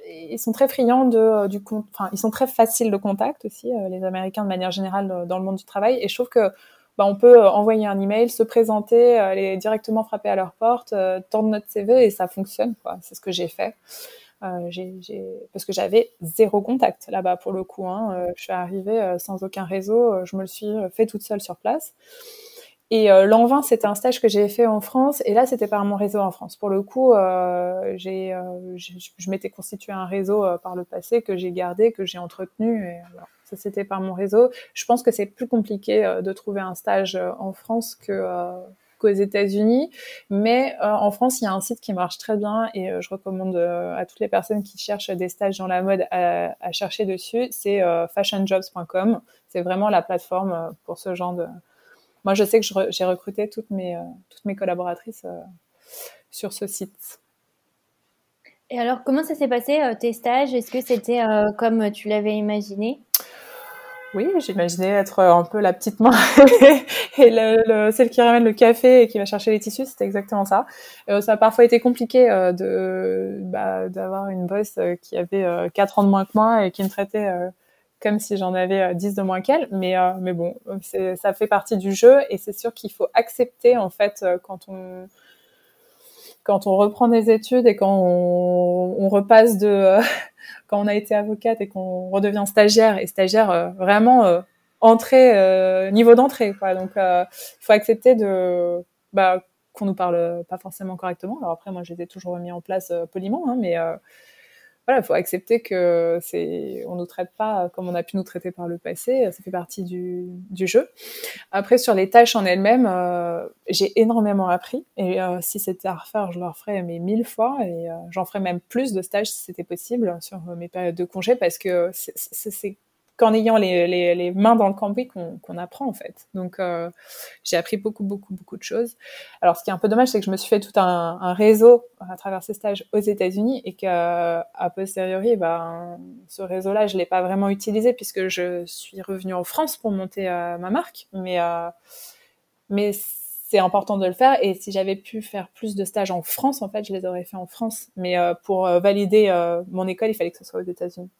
ils sont très friands de euh, du enfin ils sont très faciles de contact aussi les Américains de manière générale dans le monde du travail. Et je trouve que bah, on peut envoyer un email, se présenter, aller directement frapper à leur porte, tendre notre CV et ça fonctionne. C'est ce que j'ai fait. Euh, j'ai, parce que j'avais zéro contact là-bas pour le coup. Hein. je suis arrivée sans aucun réseau, je me le suis fait toute seule sur place. Et euh, l'an 20, c'était un stage que j'ai fait en France, et là, c'était par mon réseau en France. Pour le coup, euh, j'ai, euh, je m'étais constitué un réseau euh, par le passé que j'ai gardé, que j'ai entretenu. Et, alors, ça, c'était par mon réseau. Je pense que c'est plus compliqué euh, de trouver un stage en France que qu'aux États-Unis. Mais euh, en France, il y a un site qui marche très bien et euh, je recommande euh, à toutes les personnes qui cherchent des stages dans la mode à, à chercher dessus. C'est fashionjobs.com. C'est vraiment la plateforme pour ce genre de, moi, je sais que j'ai recruté toutes mes, euh, toutes mes collaboratrices euh, sur ce site. Et alors, comment ça s'est passé euh, tes stages? Est-ce que c'était comme tu l'avais imaginé? Oui, j'imaginais être un peu la petite main (laughs) et le, le, celle qui ramène le café et qui va chercher les tissus, c'était exactement ça. Euh, ça a parfois été compliqué euh, de bah, d'avoir une boss qui avait 4 ans de moins que moi et qui me traitait comme si j'en avais 10 euh, de moins qu'elle. Mais, euh, mais bon, ça fait partie du jeu et c'est sûr qu'il faut accepter, en fait, euh, quand on, quand on reprend des études et quand on, repasse de, (laughs) quand on a été avocate et qu'on redevient stagiaire et stagiaire vraiment entrée, niveau d'entrée, quoi. Donc, il faut accepter de, bah, qu'on nous parle pas forcément correctement. Alors après, moi, j'étais toujours mis en place poliment, hein, mais voilà, il faut accepter que c'est, on nous traite pas comme on a pu nous traiter par le passé. Ça fait partie du, du jeu. Après, sur les tâches en elles-mêmes, euh, j'ai énormément appris. Et euh, si c'était à refaire, je le referais mais mille fois. Et euh, j'en ferais même plus de stages si c'était possible sur mes périodes de congé parce que c'est qu'en ayant les, mains dans le cambouis qu'on qu apprend en fait. Donc euh, j'ai appris beaucoup beaucoup beaucoup de choses. Alors ce qui est un peu dommage, c'est que je me suis fait tout un, réseau à travers ces stages aux États-Unis et qu'à posteriori, ben, ce réseau-là, je l'ai pas vraiment utilisé puisque je suis revenue en France pour monter euh, ma marque. Mais euh, c'est important de le faire et si j'avais pu faire plus de stages en France, en fait, je les aurais fait en France. Mais euh, pour valider mon école, il fallait que ce soit aux États-Unis.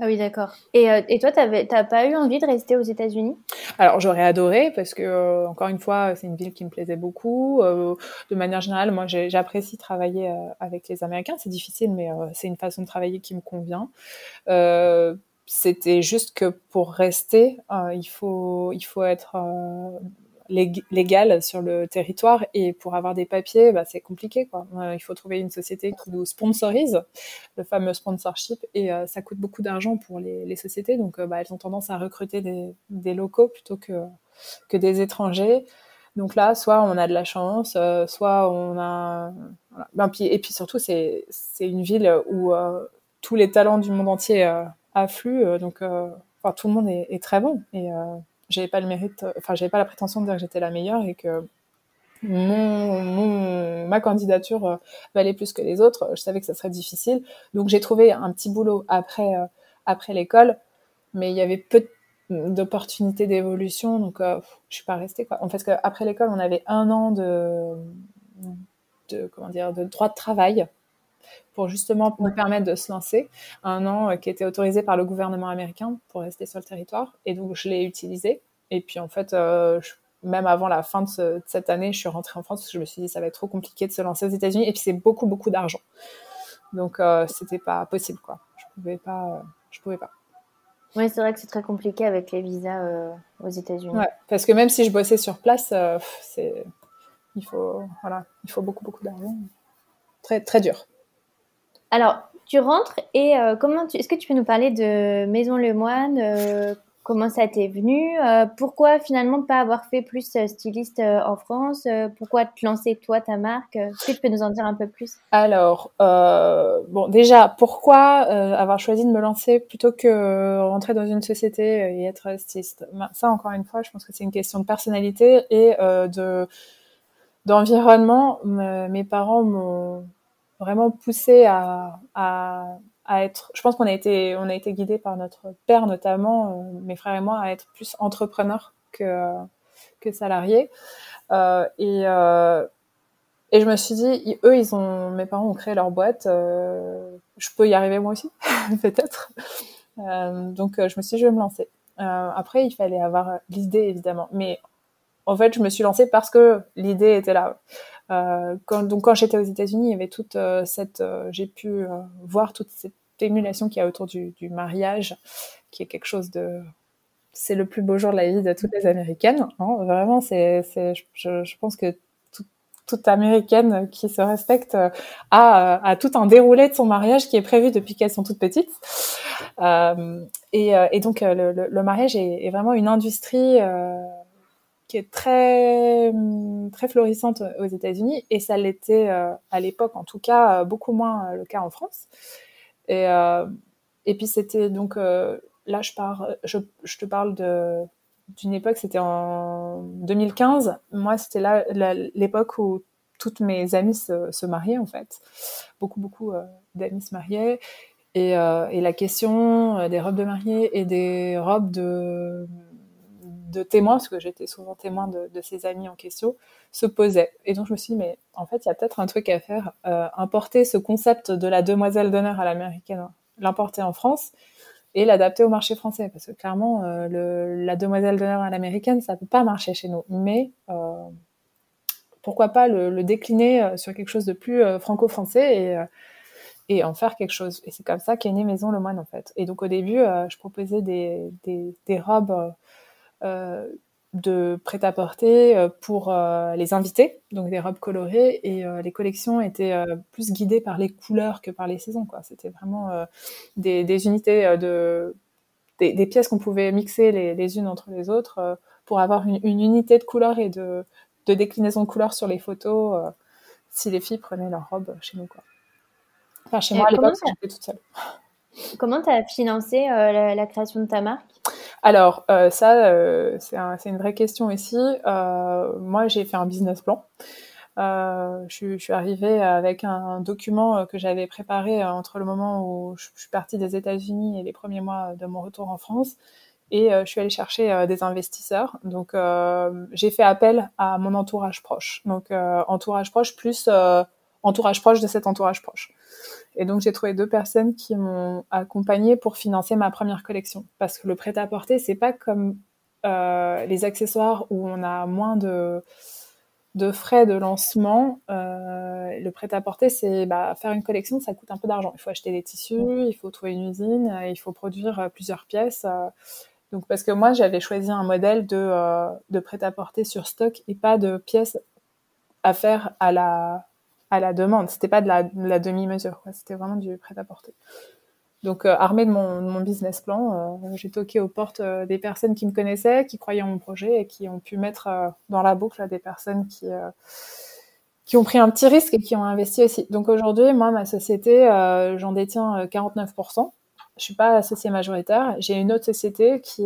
Ah oui, d'accord. Et, euh, et toi, t'as pas eu envie de rester aux États-Unis? Alors, j'aurais adoré parce que, euh, encore une fois, c'est une ville qui me plaisait beaucoup. Euh, de manière générale, moi, j'apprécie travailler euh, avec les Américains. C'est difficile, mais euh, c'est une façon de travailler qui me convient. C'était juste que pour rester, il faut il faut être légale sur le territoire et pour avoir des papiers, bah, c'est compliqué. Quoi. Euh, il faut trouver une société qui nous sponsorise, le fameux sponsorship, et euh, ça coûte beaucoup d'argent pour les, sociétés. Donc, euh, bah, elles ont tendance à recruter des, locaux plutôt que, que des étrangers. Donc là, soit on a de la chance, soit on a... Ben, puis, et puis surtout, c'est une ville où tous les talents du monde entier affluent. donc, enfin, tout le monde est, très bon. J'avais pas le mérite, enfin j'avais pas la prétention de dire que j'étais la meilleure et que mon, mon, ma candidature euh, valait plus que les autres. Je savais que ça serait difficile, donc j'ai trouvé un petit boulot après euh, après l'école, mais il y avait peu d'opportunités d'évolution, donc euh, je suis pas restée quoi. En fait, après l'école, on avait un an de de comment dire de droit de travail pour justement nous permettre de se lancer. Un an euh, qui était autorisé par le gouvernement américain pour rester sur le territoire. Et donc, je l'ai utilisé. Et puis, en fait, euh, je, même avant la fin de, ce, de, cette année, je suis rentrée en France parce que je me suis dit ça va être trop compliqué de se lancer aux États-Unis. Et puis, c'est beaucoup, beaucoup d'argent. Donc, euh, c'était pas possible, quoi. Je pouvais pas. Euh, je pouvais pas. Oui, c'est vrai que c'est très compliqué avec les visas euh, aux États-Unis. Ouais, parce que même si je bossais sur place, euh, c'est il faut voilà, il faut beaucoup beaucoup d'argent. Très très dur. Alors, tu rentres et euh, comment tu... est-ce que tu peux nous parler de Maison Le Moine euh, Comment ça t'est venu euh, Pourquoi finalement pas avoir fait plus styliste en France Pourquoi te lancer toi ta marque Est-ce que tu peux nous en dire un peu plus? Alors, bon, déjà, pourquoi avoir choisi de me lancer plutôt que rentrer dans une société et être styliste? Ça, encore une fois, je pense que c'est une question de personnalité et de d'environnement. Mes parents m'ont vraiment poussé à, à, à être. Je pense qu'on a été, on a été guidé par notre père notamment, euh, mes frères et moi, à être plus entrepreneurs que que salariés. Euh, et euh, et je me suis dit, eux, ils ont, mes parents ont créé leur boîte. Euh, je peux y arriver moi aussi, (laughs) peut-être. Euh, donc je me suis dit, je vais me lancer. après, il fallait avoir l'idée évidemment, mais en fait, je me suis lancée parce que l'idée était là. Euh, quand, donc quand j'étais aux États-Unis, il y avait toute euh, cette, euh, j'ai pu voir toute cette émulation qu'il y a autour du, du, mariage, qui est quelque chose de c'est le plus beau jour de la vie de toutes les Américaines. Hein. Vraiment, c'est, je, je, pense que toute Américaine qui se respecte a, a, tout un déroulé de son mariage qui est prévu depuis qu'elles sont toutes petites. Euh, et, et, donc, le, le, mariage est, est, vraiment une industrie euh, qui est très très florissante aux États-Unis et ça l'était euh, à l'époque en tout cas beaucoup moins le cas en France et et puis c'était donc là, je, pars, je, je te parle de, d'une époque, c'était en 2015. Moi, c'était là l'époque où toutes mes amies se, se, mariaient, en fait. Beaucoup, beaucoup euh, d'amis se mariaient. Et, euh, et la question euh, des robes de mariée et des robes de, de témoins, parce que j'étais souvent témoin de, de, ces amis en question, se posait. Et donc, je me suis dit, mais en fait, il y a peut-être un truc à faire. Euh, importer ce concept de la demoiselle d'honneur à l'américaine, l'importer en France et l'adapter au marché français parce que clairement euh, la demoiselle d'honneur à l'américaine ça peut pas marcher chez nous mais euh, pourquoi pas le, décliner sur quelque chose de plus franco-français et, en faire quelque chose et c'est comme ça qu'est née Maison le Moine en fait et donc au début je proposais des robes de prêt-à-porter euh, pour euh, les invités, donc des robes colorées, et euh, les collections étaient plus guidées par les couleurs que par les saisons. Quoi. C'était vraiment des, des, unités de des, des pièces qu'on pouvait mixer les, les, unes entre les autres pour avoir une, une, unité de couleurs et de, de déclinaison de couleurs sur les photos si les filles prenaient leur robe chez nous. Quoi. Enfin, chez et moi, à l'époque, j'étais toute seule. Comment tu as financé la, la création de ta marque? Alors, euh, ça, euh, c'est un, une vraie question ici. Euh, moi, j'ai fait un business plan. Euh, je, suis arrivée avec un, document que j'avais préparé entre le moment où je suis partie des États-Unis et les premiers mois de mon retour en France. Et je suis allée chercher des investisseurs. Donc, j'ai fait appel à mon entourage proche. Donc, entourage proche plus entourage proche de cet entourage proche. Et donc j'ai trouvé deux personnes qui m'ont accompagnée pour financer ma première collection. Parce que le prêt-à-porter, c'est pas comme euh, les accessoires où on a moins de, de frais de lancement. Euh, le prêt-à-porter, c'est bah, faire une collection, ça coûte un peu d'argent. Il faut acheter des tissus, il faut trouver une usine, il faut produire plusieurs pièces. Donc parce que moi j'avais choisi un modèle de, euh, de prêt-à-porter sur stock et pas de pièces à faire à la à la demande. C'était pas de la, la demi-mesure, C'était vraiment du prêt-à-porter. Donc, euh, armée de mon, mon, business plan, euh, j'ai toqué aux portes euh, des personnes qui me connaissaient, qui croyaient en mon projet et qui ont pu mettre euh, dans la boucle des personnes qui qui ont pris un petit risque et qui ont investi aussi. Donc aujourd'hui, moi, ma société, j'en détiens 49%. Je suis pas associée majoritaire. J'ai une autre société qui,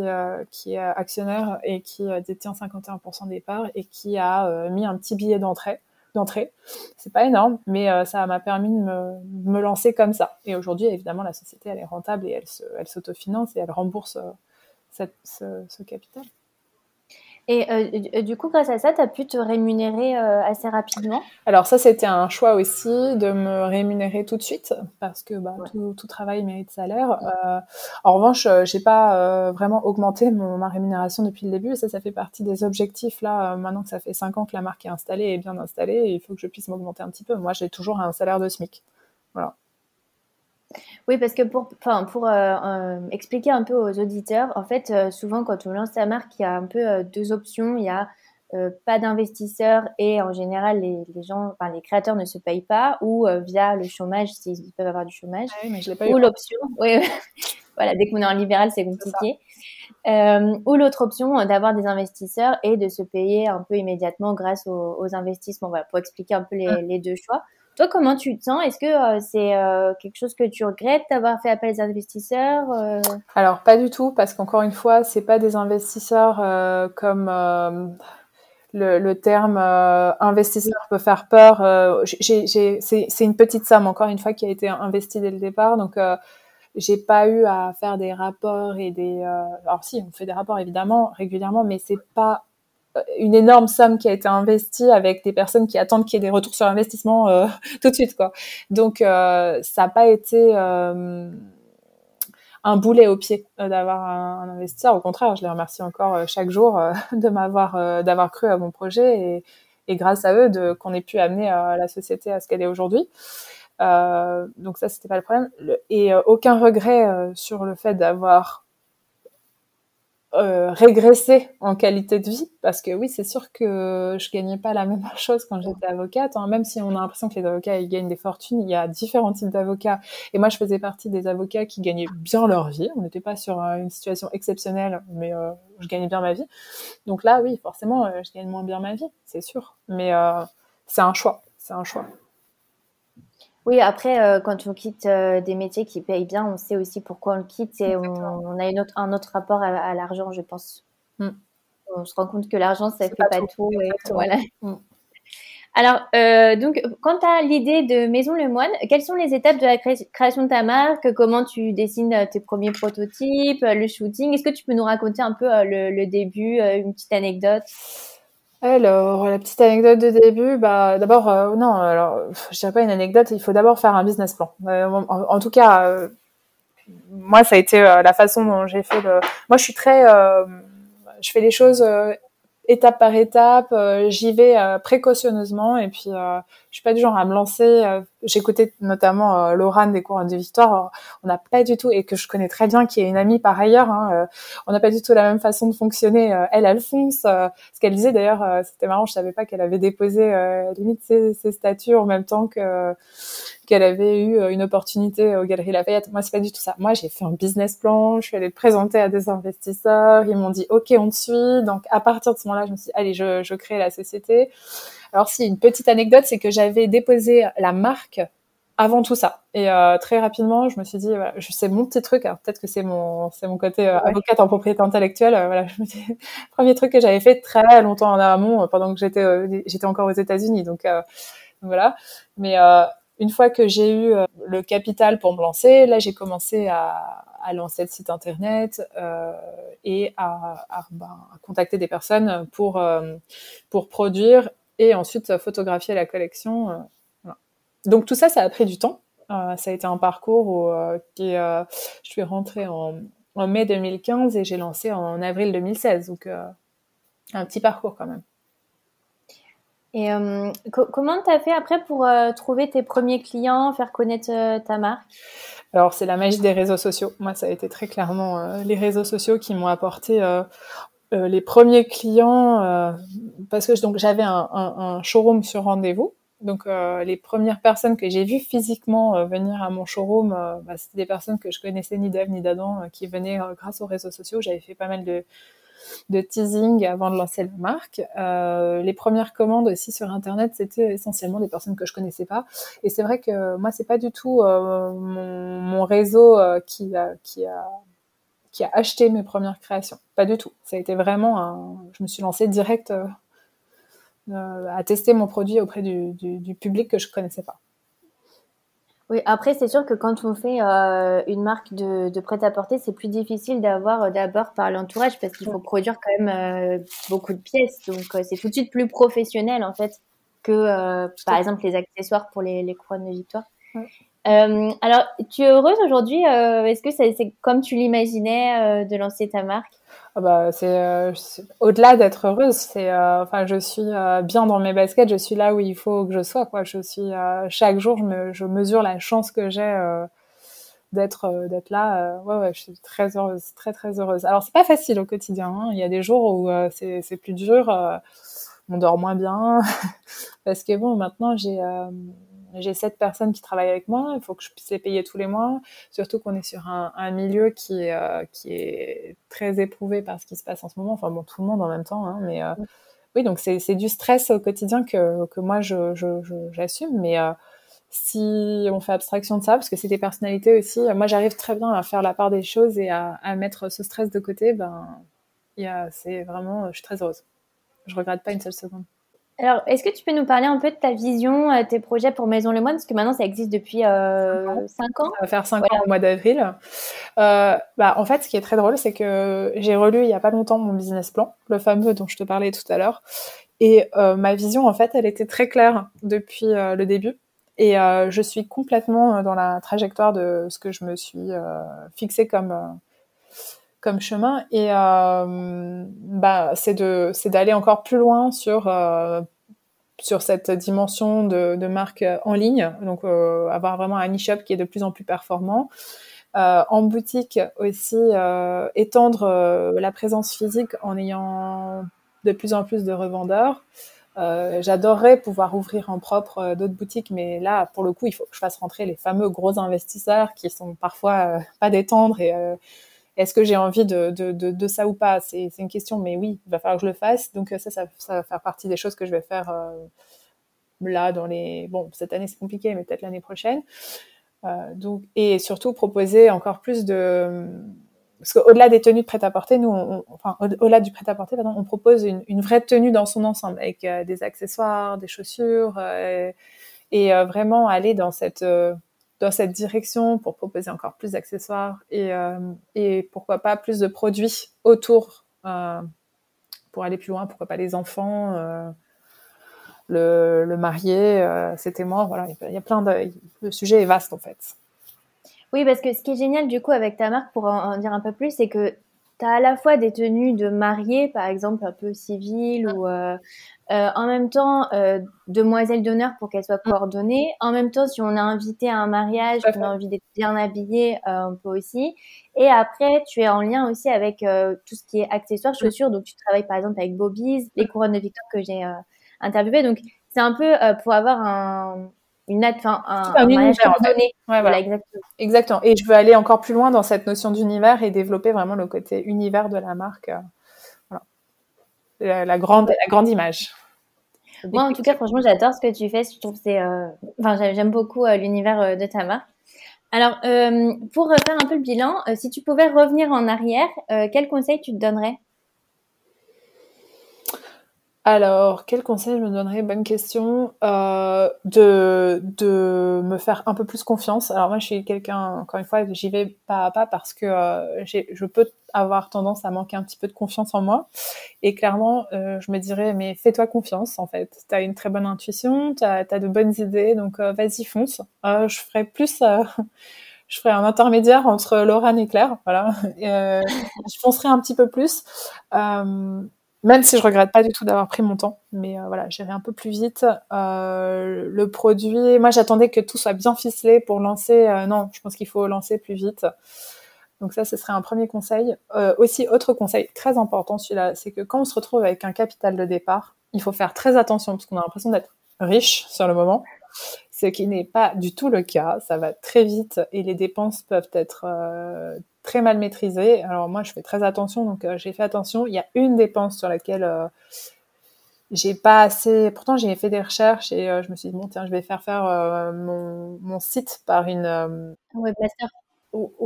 qui est actionnaire et qui détient 51% des parts et qui a mis un petit billet d'entrée d'entrée. C'est pas énorme, mais euh, ça m'a permis de me, lancer comme ça. Et aujourd'hui, évidemment, la société, elle est rentable et elle, se, elle s'autofinance et elle rembourse euh, ce capital. Et euh, du coup, grâce à ça, tu as pu te rémunérer euh, assez rapidement Alors ça, c'était un choix aussi de me rémunérer tout de suite parce que bah, ouais. tout, tout, travail mérite salaire. Euh, en revanche, euh, j'ai pas euh, vraiment augmenté mon, ma rémunération depuis le début. Et ça, ça fait partie des objectifs là. maintenant que ça fait cinq ans que la marque est installée et bien installée, il faut que je puisse m'augmenter un petit peu. Moi, j'ai toujours un salaire de SMIC. Voilà. Oui, parce que pour, enfin, pour euh, euh, expliquer un peu aux auditeurs, en fait, euh, souvent quand on lance sa marque, il y a un peu deux options. Il y a pas d'investisseurs et en général, les, les, gens, enfin, les créateurs ne se payent pas ou via le chômage, ils peuvent avoir du chômage. Ah oui, mais je l'ai pas ou l'option, oui, (laughs) voilà, dès qu'on est en libéral, c'est compliqué. ou l'autre option d'avoir des investisseurs et de se payer un peu immédiatement grâce aux, aux investissements. Voilà, pour expliquer un peu les, les deux choix. Toi, comment tu te sens? Est-ce que euh, c'est euh, quelque chose que tu regrettes d'avoir fait appel aux investisseurs euh... Alors, pas du tout, parce qu'encore une fois, c'est pas des investisseurs comme le, le, terme investisseur peut faire peur. c'est une petite somme, encore une fois, qui a été investie dès le départ. Donc, j'ai pas eu à faire des rapports et des. alors, si, on fait des rapports évidemment régulièrement, mais c'est pas une énorme somme qui a été investie avec des personnes qui attendent qu'il y ait des retours sur investissement euh, (laughs) tout de suite quoi. Donc euh, ça n'a pas été euh, un boulet au pied euh, d'avoir un, investisseur. Au contraire, je les remercie encore euh, chaque jour euh, (laughs) de m'avoir d'avoir cru à mon projet et, et grâce à eux de qu'on ait pu amener la société à ce qu'elle est aujourd'hui. donc ça c'était pas le problème et aucun regret sur le fait d'avoir euh, régresser en qualité de vie parce que oui c'est sûr que je gagnais pas la même (laughs) chose quand j'étais avocate hein. même si on a l'impression que les avocats ils gagnent des fortunes il y a différents types d'avocats. Et moi je faisais partie des avocats qui gagnaient bien leur vie. On n'était pas sur euh, une situation exceptionnelle mais euh, je gagnais bien ma vie. Donc là oui forcément je gagne moins bien ma vie c'est sûr. Mais c'est un choix c'est un choix oui, après, euh, quand on quitte euh, des métiers qui payent bien, on sait aussi pourquoi on le quitte et on, a une autre, un autre rapport à, l'argent, je pense. Mm. On se rend compte que l'argent, ça fait pas, tout. et, voilà. Mm. (laughs) Alors, euh, donc, quand tu as l'idée de Maison Le Moine, quelles sont les étapes de la création de ta marque? Comment tu dessines tes premiers prototypes, le shooting? Est-ce que tu peux nous raconter un peu le début, une petite anecdote? Alors, la petite anecdote de début, bah d'abord, euh, non, alors je dirais pas une anecdote, il faut d'abord faire un business plan. Euh, en, tout cas, euh, moi, ça a été la façon dont j'ai fait le. Moi, je suis très, je fais les choses étape par étape, j'y vais précautionneusement et puis je suis pas du genre à me lancer. J'écoutais notamment Laurane des cours de Victoire. On n'a pas du tout et que je connais très bien, qui est une amie par ailleurs. Hein, on n'a pas du tout la même façon de fonctionner. elle, Alphonse, ce qu'elle disait d'ailleurs, c'était marrant. Je savais pas qu'elle avait déposé limite ses, ses statuts en même temps que qu'elle avait eu une opportunité aux Galeries Lafayette. Moi, c'est pas du tout ça. Moi, j'ai fait un business plan, je suis allée le présenter à des investisseurs, ils m'ont dit OK, on te suit. Donc à partir de ce moment-là, je me suis dit allez, je, je crée la société. Alors si une petite anecdote, c'est que j'avais déposé la marque avant tout ça. Et euh, très rapidement, je me suis dit, voilà, c'est mon petit truc. Alors peut-être que c'est mon, c'est mon côté euh, avocate en propriété intellectuelle. Euh, voilà, (laughs) je me dis, premier truc que j'avais fait très longtemps en amont, pendant que j'étais, j'étais encore aux États-Unis. Donc, voilà. Mais une fois que j'ai eu euh, le capital pour me lancer, là j'ai commencé à, à, lancer le site internet euh, et à, à, ben, à, contacter des personnes pour euh, pour produire et ensuite photographier la collection. Euh, voilà. Donc tout ça, ça a pris du temps. ça a été un parcours où qui, je suis rentrée en, en, mai 2015 et j'ai lancé en avril 2016. Donc un petit parcours quand même. Et euh, comment tu as fait après pour euh, trouver tes premiers clients, faire connaître euh, ta marque? Alors, c'est la magie des réseaux sociaux. Moi, ça a été très clairement les réseaux sociaux qui m'ont apporté les premiers clients parce que donc j'avais un, un, un, showroom sur rendez-vous. Donc, les premières personnes que j'ai vues physiquement venir à mon showroom, bah, c'était des personnes que je connaissais ni d'Ève ni d'Adam qui venaient grâce aux réseaux sociaux. J'avais fait pas mal de de teasing avant de lancer la marque. Euh, les premières commandes aussi sur Internet, c'était essentiellement des personnes que je connaissais pas. Et c'est vrai que moi, c'est pas du tout euh, mon, réseau euh, qui qui a qui a acheté mes premières créations. Pas du tout. Ça a été vraiment un... Je me suis lancée direct à tester mon produit auprès du, du public que je connaissais pas. Oui, après, c'est sûr que quand on fait euh, une marque de, de prêt-à-porter, c'est plus difficile d'avoir euh, d'abord par l'entourage parce qu'il faut produire quand même euh, beaucoup de pièces. Donc, c'est tout de suite plus professionnel, en fait, que, par exemple, les accessoires pour les, les couronnes de victoire. Alors, tu es heureuse aujourd'hui Est-ce que c'est comme tu l'imaginais de lancer ta marque? Ah bah, c'est euh, au-delà d'être heureuse, c'est euh, enfin je suis euh, bien dans mes baskets, je suis là où il faut que je sois quoi. Je suis chaque jour je, me, je mesure la chance que j'ai d'être d'être là. ouais ouais, je suis très heureuse, très très heureuse. Alors c'est pas facile au quotidien. Hein. Il y a des jours où c'est c'est plus dur, on dort moins bien (laughs) parce que bon maintenant j'ai j'ai sept personnes qui travaillent avec moi, il faut que je puisse les payer tous les mois, surtout qu'on est sur un, un milieu qui est, euh, qui est très éprouvé par ce qui se passe en ce moment, enfin bon, tout le monde en même temps, hein, mais euh, oui, donc c'est du stress au quotidien que, que moi j'assume, je, je, mais euh, si on fait abstraction de ça, parce que c'est des personnalités aussi, moi j'arrive très bien à faire la part des choses et à, à mettre ce stress de côté, ben, c'est vraiment, je suis très heureuse. Je regrette pas une seule seconde. Alors, est-ce que tu peux nous parler un peu de ta vision, euh, tes projets pour Maison Le Moine Parce que maintenant, ça existe depuis euh, 5 ans. Ça va faire 5 ans au mois d'avril. Euh, bah, en fait, ce qui est très drôle, c'est que j'ai relu il n'y a pas longtemps mon business plan, le fameux dont je te parlais tout à l'heure. Et euh, ma vision, en fait, elle était très claire depuis le début. Et je suis complètement dans la trajectoire de ce que je me suis fixé comme comme chemin. Et euh, bah c'est de c'est d'aller encore plus loin sur euh, sur cette dimension de, de marque en ligne. Donc euh, avoir vraiment un e-shop qui est de plus en plus performant. En boutique aussi, étendre la présence physique en ayant de plus en plus de revendeurs. J'adorerais pouvoir ouvrir en propre d'autres boutiques, mais là, pour le coup, il faut que je fasse rentrer les fameux gros investisseurs qui sont parfois pas détendre et est-ce que j'ai envie de, ça ou pas? C'est une question, mais oui, il va falloir que je le fasse. Donc ça, ça, ça va faire partie des choses que je vais faire euh, là dans les. Bon, cette année c'est compliqué, mais peut-être l'année prochaine. Euh, donc et surtout proposer encore plus de parce qu'au-delà des tenues de prêt-à-porter, nous, enfin, au-delà du prêt-à-porter, pardon, on propose une, une, vraie tenue dans son ensemble, avec euh, des accessoires, des chaussures, euh, et euh, vraiment aller dans cette dans cette direction pour proposer encore plus d'accessoires et, euh, et pourquoi pas plus de produits autour euh, pour aller plus loin, pourquoi pas les enfants, euh, le, le, marié, ses témoins, voilà, il y a plein de... Le sujet est vaste en fait. Oui, parce que ce qui est génial du coup avec ta marque, pour en, dire un peu plus, c'est que tu as à la fois des tenues de mariée, par exemple, un peu civile, ou euh, euh, en même temps, euh, demoiselle d'honneur pour qu'elle soit mm. coordonnée. En même temps, si on a invité à un mariage, qu'on a envie d'être bien habillé, euh, on peut aussi. Et après, tu es en lien aussi avec tout ce qui est accessoires, mm. chaussures. Donc, tu travailles par exemple avec Bobby's, les couronnes de Victor que j'ai interviewées. Donc, c'est un peu pour avoir un, une enfin, un, un, mariage coordonné. Ouais, voilà. exactement. exactement. Et je veux aller encore plus loin dans cette notion d'univers et développer vraiment le côté univers de la marque. Voilà. La, la grande, la grande image. Moi, en tout cas, franchement, j'adore ce que tu fais. Je trouve c'est, euh... enfin, j'aime beaucoup euh, l'univers euh, de ta marque. Alors, euh, pour faire un peu le bilan, si tu pouvais revenir en arrière, quel conseil tu te donnerais? Alors, quel conseil je me donnerais? Bonne question. Euh, de, de me faire un peu plus confiance. Alors moi, je suis quelqu'un, encore une fois, j'y vais pas à pas parce que euh, je peux avoir tendance à manquer un petit peu de confiance en moi. Et clairement, euh, je me dirais, mais fais-toi confiance, en fait. Tu as une très bonne intuition, tu as, de bonnes idées, donc vas-y, fonce. Je ferai plus... (laughs) je ferai un intermédiaire entre Laurent et Claire, voilà. je foncerai un petit peu plus. Même si je regrette pas du tout d'avoir pris mon temps, mais euh, voilà, j'irai un peu plus vite. Euh, le produit, moi j'attendais que tout soit bien ficelé pour lancer. Euh, non, je pense qu'il faut lancer plus vite. Donc ça, ce serait un premier conseil. Aussi, autre conseil très important, celui-là, c'est que quand on se retrouve avec un capital de départ, il faut faire très attention parce qu'on a l'impression d'être riche sur le moment, ce qui n'est pas du tout le cas. Ça va très vite et les dépenses peuvent être très mal maîtrisé. Alors moi, je fais très attention, donc euh, j'ai fait attention. Il y a une dépense sur laquelle euh, j'ai pas assez. Pourtant, j'ai fait des recherches et euh, je me suis dit bon, tiens, je vais faire faire mon, mon, site par une webmaster.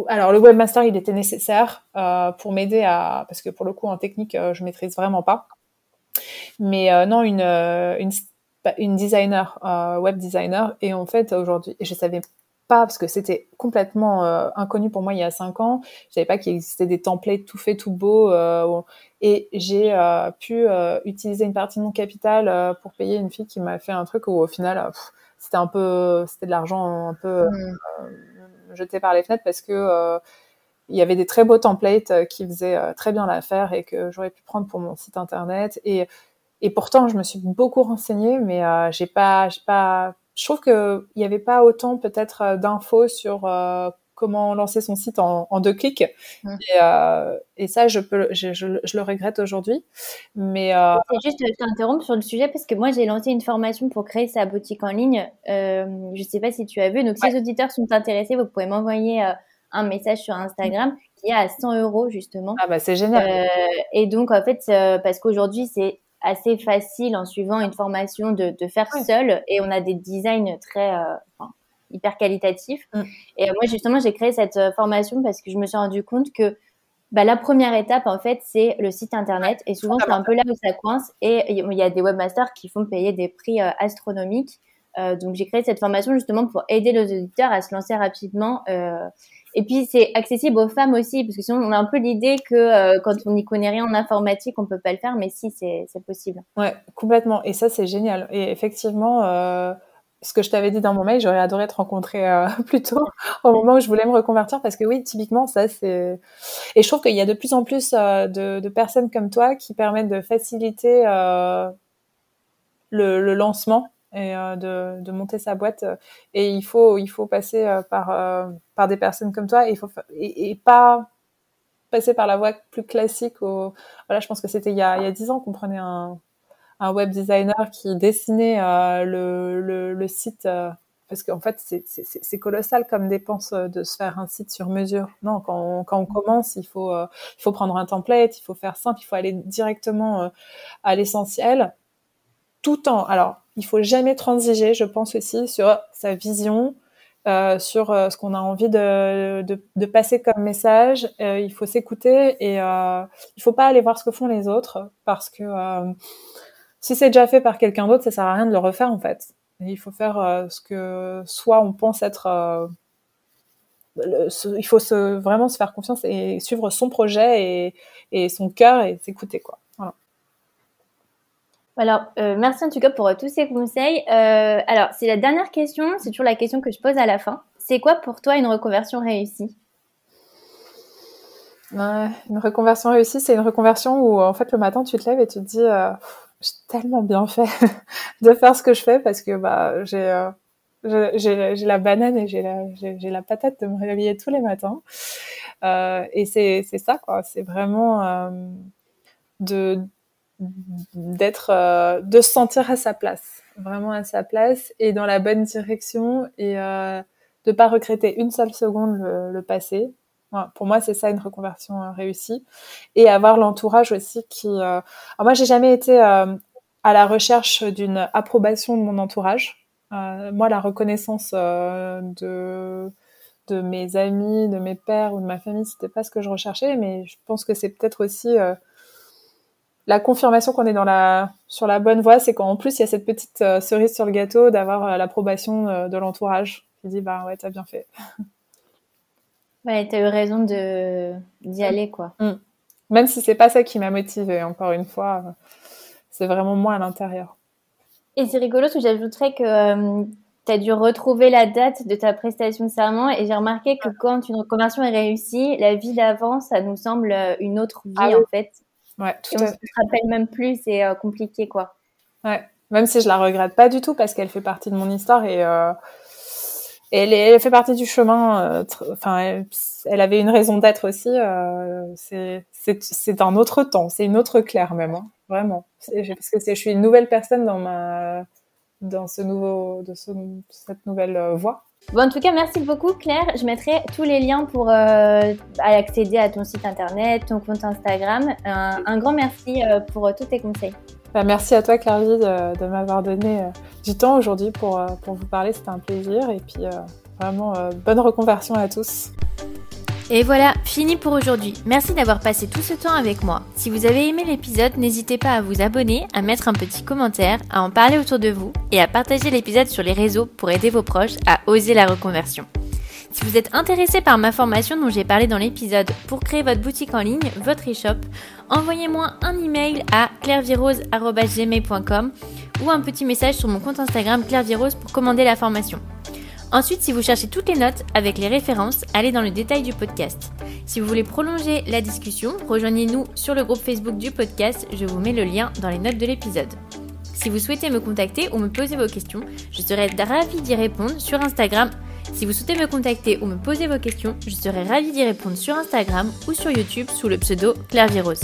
alors le webmaster, il était nécessaire pour m'aider à parce que pour le coup en technique, je maîtrise vraiment pas. Mais non, une une une designer, web designer, et en fait aujourd'hui, je savais pas parce que c'était complètement euh, inconnu pour moi il y a cinq ans. Je savais pas qu'il existait des templates tout fait, tout beau. Euh, et j'ai euh, pu euh, utiliser une partie de mon capital euh, pour payer une fille qui m'a fait un truc où au final c'était un peu, c'était de l'argent un peu mmh. jeté par les fenêtres parce que il y avait des très beaux templates qui faisaient très bien l'affaire et que j'aurais pu prendre pour mon site internet. Et, et pourtant je me suis beaucoup renseignée, mais j'ai pas, j'ai pas je trouve qu'il n'y avait pas autant peut-être euh, d'infos sur euh, comment lancer son site en, en deux clics. Mmh. Et, euh, et, ça, je, peux, je, je, je le regrette aujourd'hui. Mais euh... juste t'interrompre sur le sujet parce que moi, j'ai lancé une formation pour créer sa boutique en ligne. Euh, je ne sais pas si tu as vu. Donc, si les auditeurs sont intéressés, vous pouvez m'envoyer un message sur Instagram qui est à 100 euros justement. Ah bah c'est génial. et donc, en fait, parce qu'aujourd'hui, c'est assez facile en suivant une formation de, de faire seul et on a des designs très euh, enfin, hyper qualitatifs. Mm. Et euh, moi justement j'ai créé cette euh, formation parce que je me suis rendu compte que bah, la première étape en fait c'est le site internet et souvent c'est un peu là où ça coince et il y a des webmasters qui font payer des prix euh, astronomiques. Euh, donc j'ai créé cette formation justement pour aider les auditeurs à se lancer rapidement euh, et puis c'est accessible aux femmes aussi, parce que sinon on a un peu l'idée que euh, quand on n'y connaît rien en informatique, on peut pas le faire, mais si c'est possible. Ouais, complètement. Et ça c'est génial. Et effectivement, euh, ce que je t'avais dit dans mon mail, j'aurais adoré te rencontrer euh, (laughs) plus tôt, au moment où je voulais me reconvertir, parce que oui, typiquement ça c'est. Et je trouve qu'il y a de plus en plus de, personnes comme toi qui permettent de faciliter le, lancement et de, de, monter sa boîte. Et il faut, il faut passer par, par des personnes comme toi et, il faut, et, pas passer par la voie plus classique. Voilà, je pense que c'était il y a dix ans qu'on prenait un, un web designer qui dessinait euh, le, le, site. Euh, parce qu'en fait, c'est colossal comme dépense euh, de se faire un site sur mesure. Non, quand on, quand on commence, il faut, il faut prendre un template, il faut faire simple, il faut aller directement à l'essentiel, tout en. Alors, il faut jamais transiger, je pense aussi, sur sa vision, euh, sur euh, ce qu'on a envie de, de, de, passer comme message. Euh, il faut s'écouter et il faut pas aller voir ce que font les autres parce que si c'est déjà fait par quelqu'un d'autre, ça sert à rien de le refaire en fait. il faut faire ce que soit on pense être il faut se, vraiment se faire confiance et suivre son projet et, et son cœur et s'écouter quoi. Alors, euh, merci en tout cas pour euh, tous ces conseils. Euh, alors, c'est la dernière question, c'est toujours la question que je pose à la fin. C'est quoi pour toi une reconversion réussie? Une reconversion réussie, c'est une reconversion où en fait le matin tu te lèves et tu te dis j'ai tellement bien fait (laughs) de faire ce que je fais parce que bah j'ai j'ai la banane et j'ai la, la patate de me réveiller tous les matins. et c'est ça, quoi. C'est vraiment de, d'être euh, de se sentir à sa place vraiment à sa place et dans la bonne direction et euh, de pas regretter une seule seconde le, passé. Pour moi c'est ça une reconversion euh, réussie et avoir l'entourage aussi qui euh, alors moi j'ai jamais été à la recherche d'une approbation de mon entourage. Moi la reconnaissance de de mes amis de mes pères ou de ma famille c'était pas ce que je recherchais mais je pense que c'est peut-être aussi la confirmation qu'on est dans la sur la bonne voie, c'est qu'en plus il y a cette petite euh, cerise sur le gâteau d'avoir euh, l'approbation euh, de l'entourage qui dit bah ouais t'as bien fait. (laughs) Ouais, t'as eu raison de d'y aller quoi. Mm. Même si c'est pas ça qui m'a motivée, encore une fois, c'est vraiment moi à l'intérieur. Et c'est rigolo, parce que j'ajouterais que tu as dû retrouver la date de ta prestation de serment et j'ai remarqué que quand une reconversion est réussie, la vie d'avant, ça nous semble une autre vie ah en fait. Ouais, tout on se rappelle même plus, c'est euh, compliqué, quoi. Ouais, même si je la regrette pas du tout parce qu'elle fait partie de mon histoire et, euh, elle, elle, fait partie du chemin. Euh, enfin, elle, avait une raison d'être aussi. C'est un autre temps, c'est une autre Claire même, hein, vraiment. Parce que je suis une nouvelle personne dans ma dans ce nouveau de ce, cette nouvelle voie. Bon, en tout cas, merci beaucoup Claire. Je mettrai tous les liens pour euh, accéder à ton site internet, ton compte Instagram. Un, grand merci euh, pour tous tes conseils. Bah, merci à toi Carly de, de m'avoir donné du temps aujourd'hui pour, pour vous parler. C'était un plaisir. Et puis vraiment, bonne reconversion à tous. Et voilà, fini pour aujourd'hui. Merci d'avoir passé tout ce temps avec moi. Si vous avez aimé l'épisode, n'hésitez pas à vous abonner, à mettre un petit commentaire, à en parler autour de vous et à partager l'épisode sur les réseaux pour aider vos proches à oser la reconversion. Si vous êtes intéressé par ma formation dont j'ai parlé dans l'épisode pour créer votre boutique en ligne, votre e-shop, envoyez-moi un email à clairvirose.gmail.com ou un petit message sur mon compte Instagram clairvirose pour commander la formation. Ensuite, si vous cherchez toutes les notes avec les références, allez dans le détail du podcast. Si vous voulez prolonger la discussion, rejoignez-nous sur le groupe Facebook du podcast, je vous mets le lien dans les notes de l'épisode. Si vous souhaitez me contacter ou me poser vos questions, je serai ravie d'y répondre sur Instagram. Si vous souhaitez me contacter ou me poser vos questions, je serai ravie d'y répondre sur Instagram ou sur YouTube sous le pseudo Claire Virose.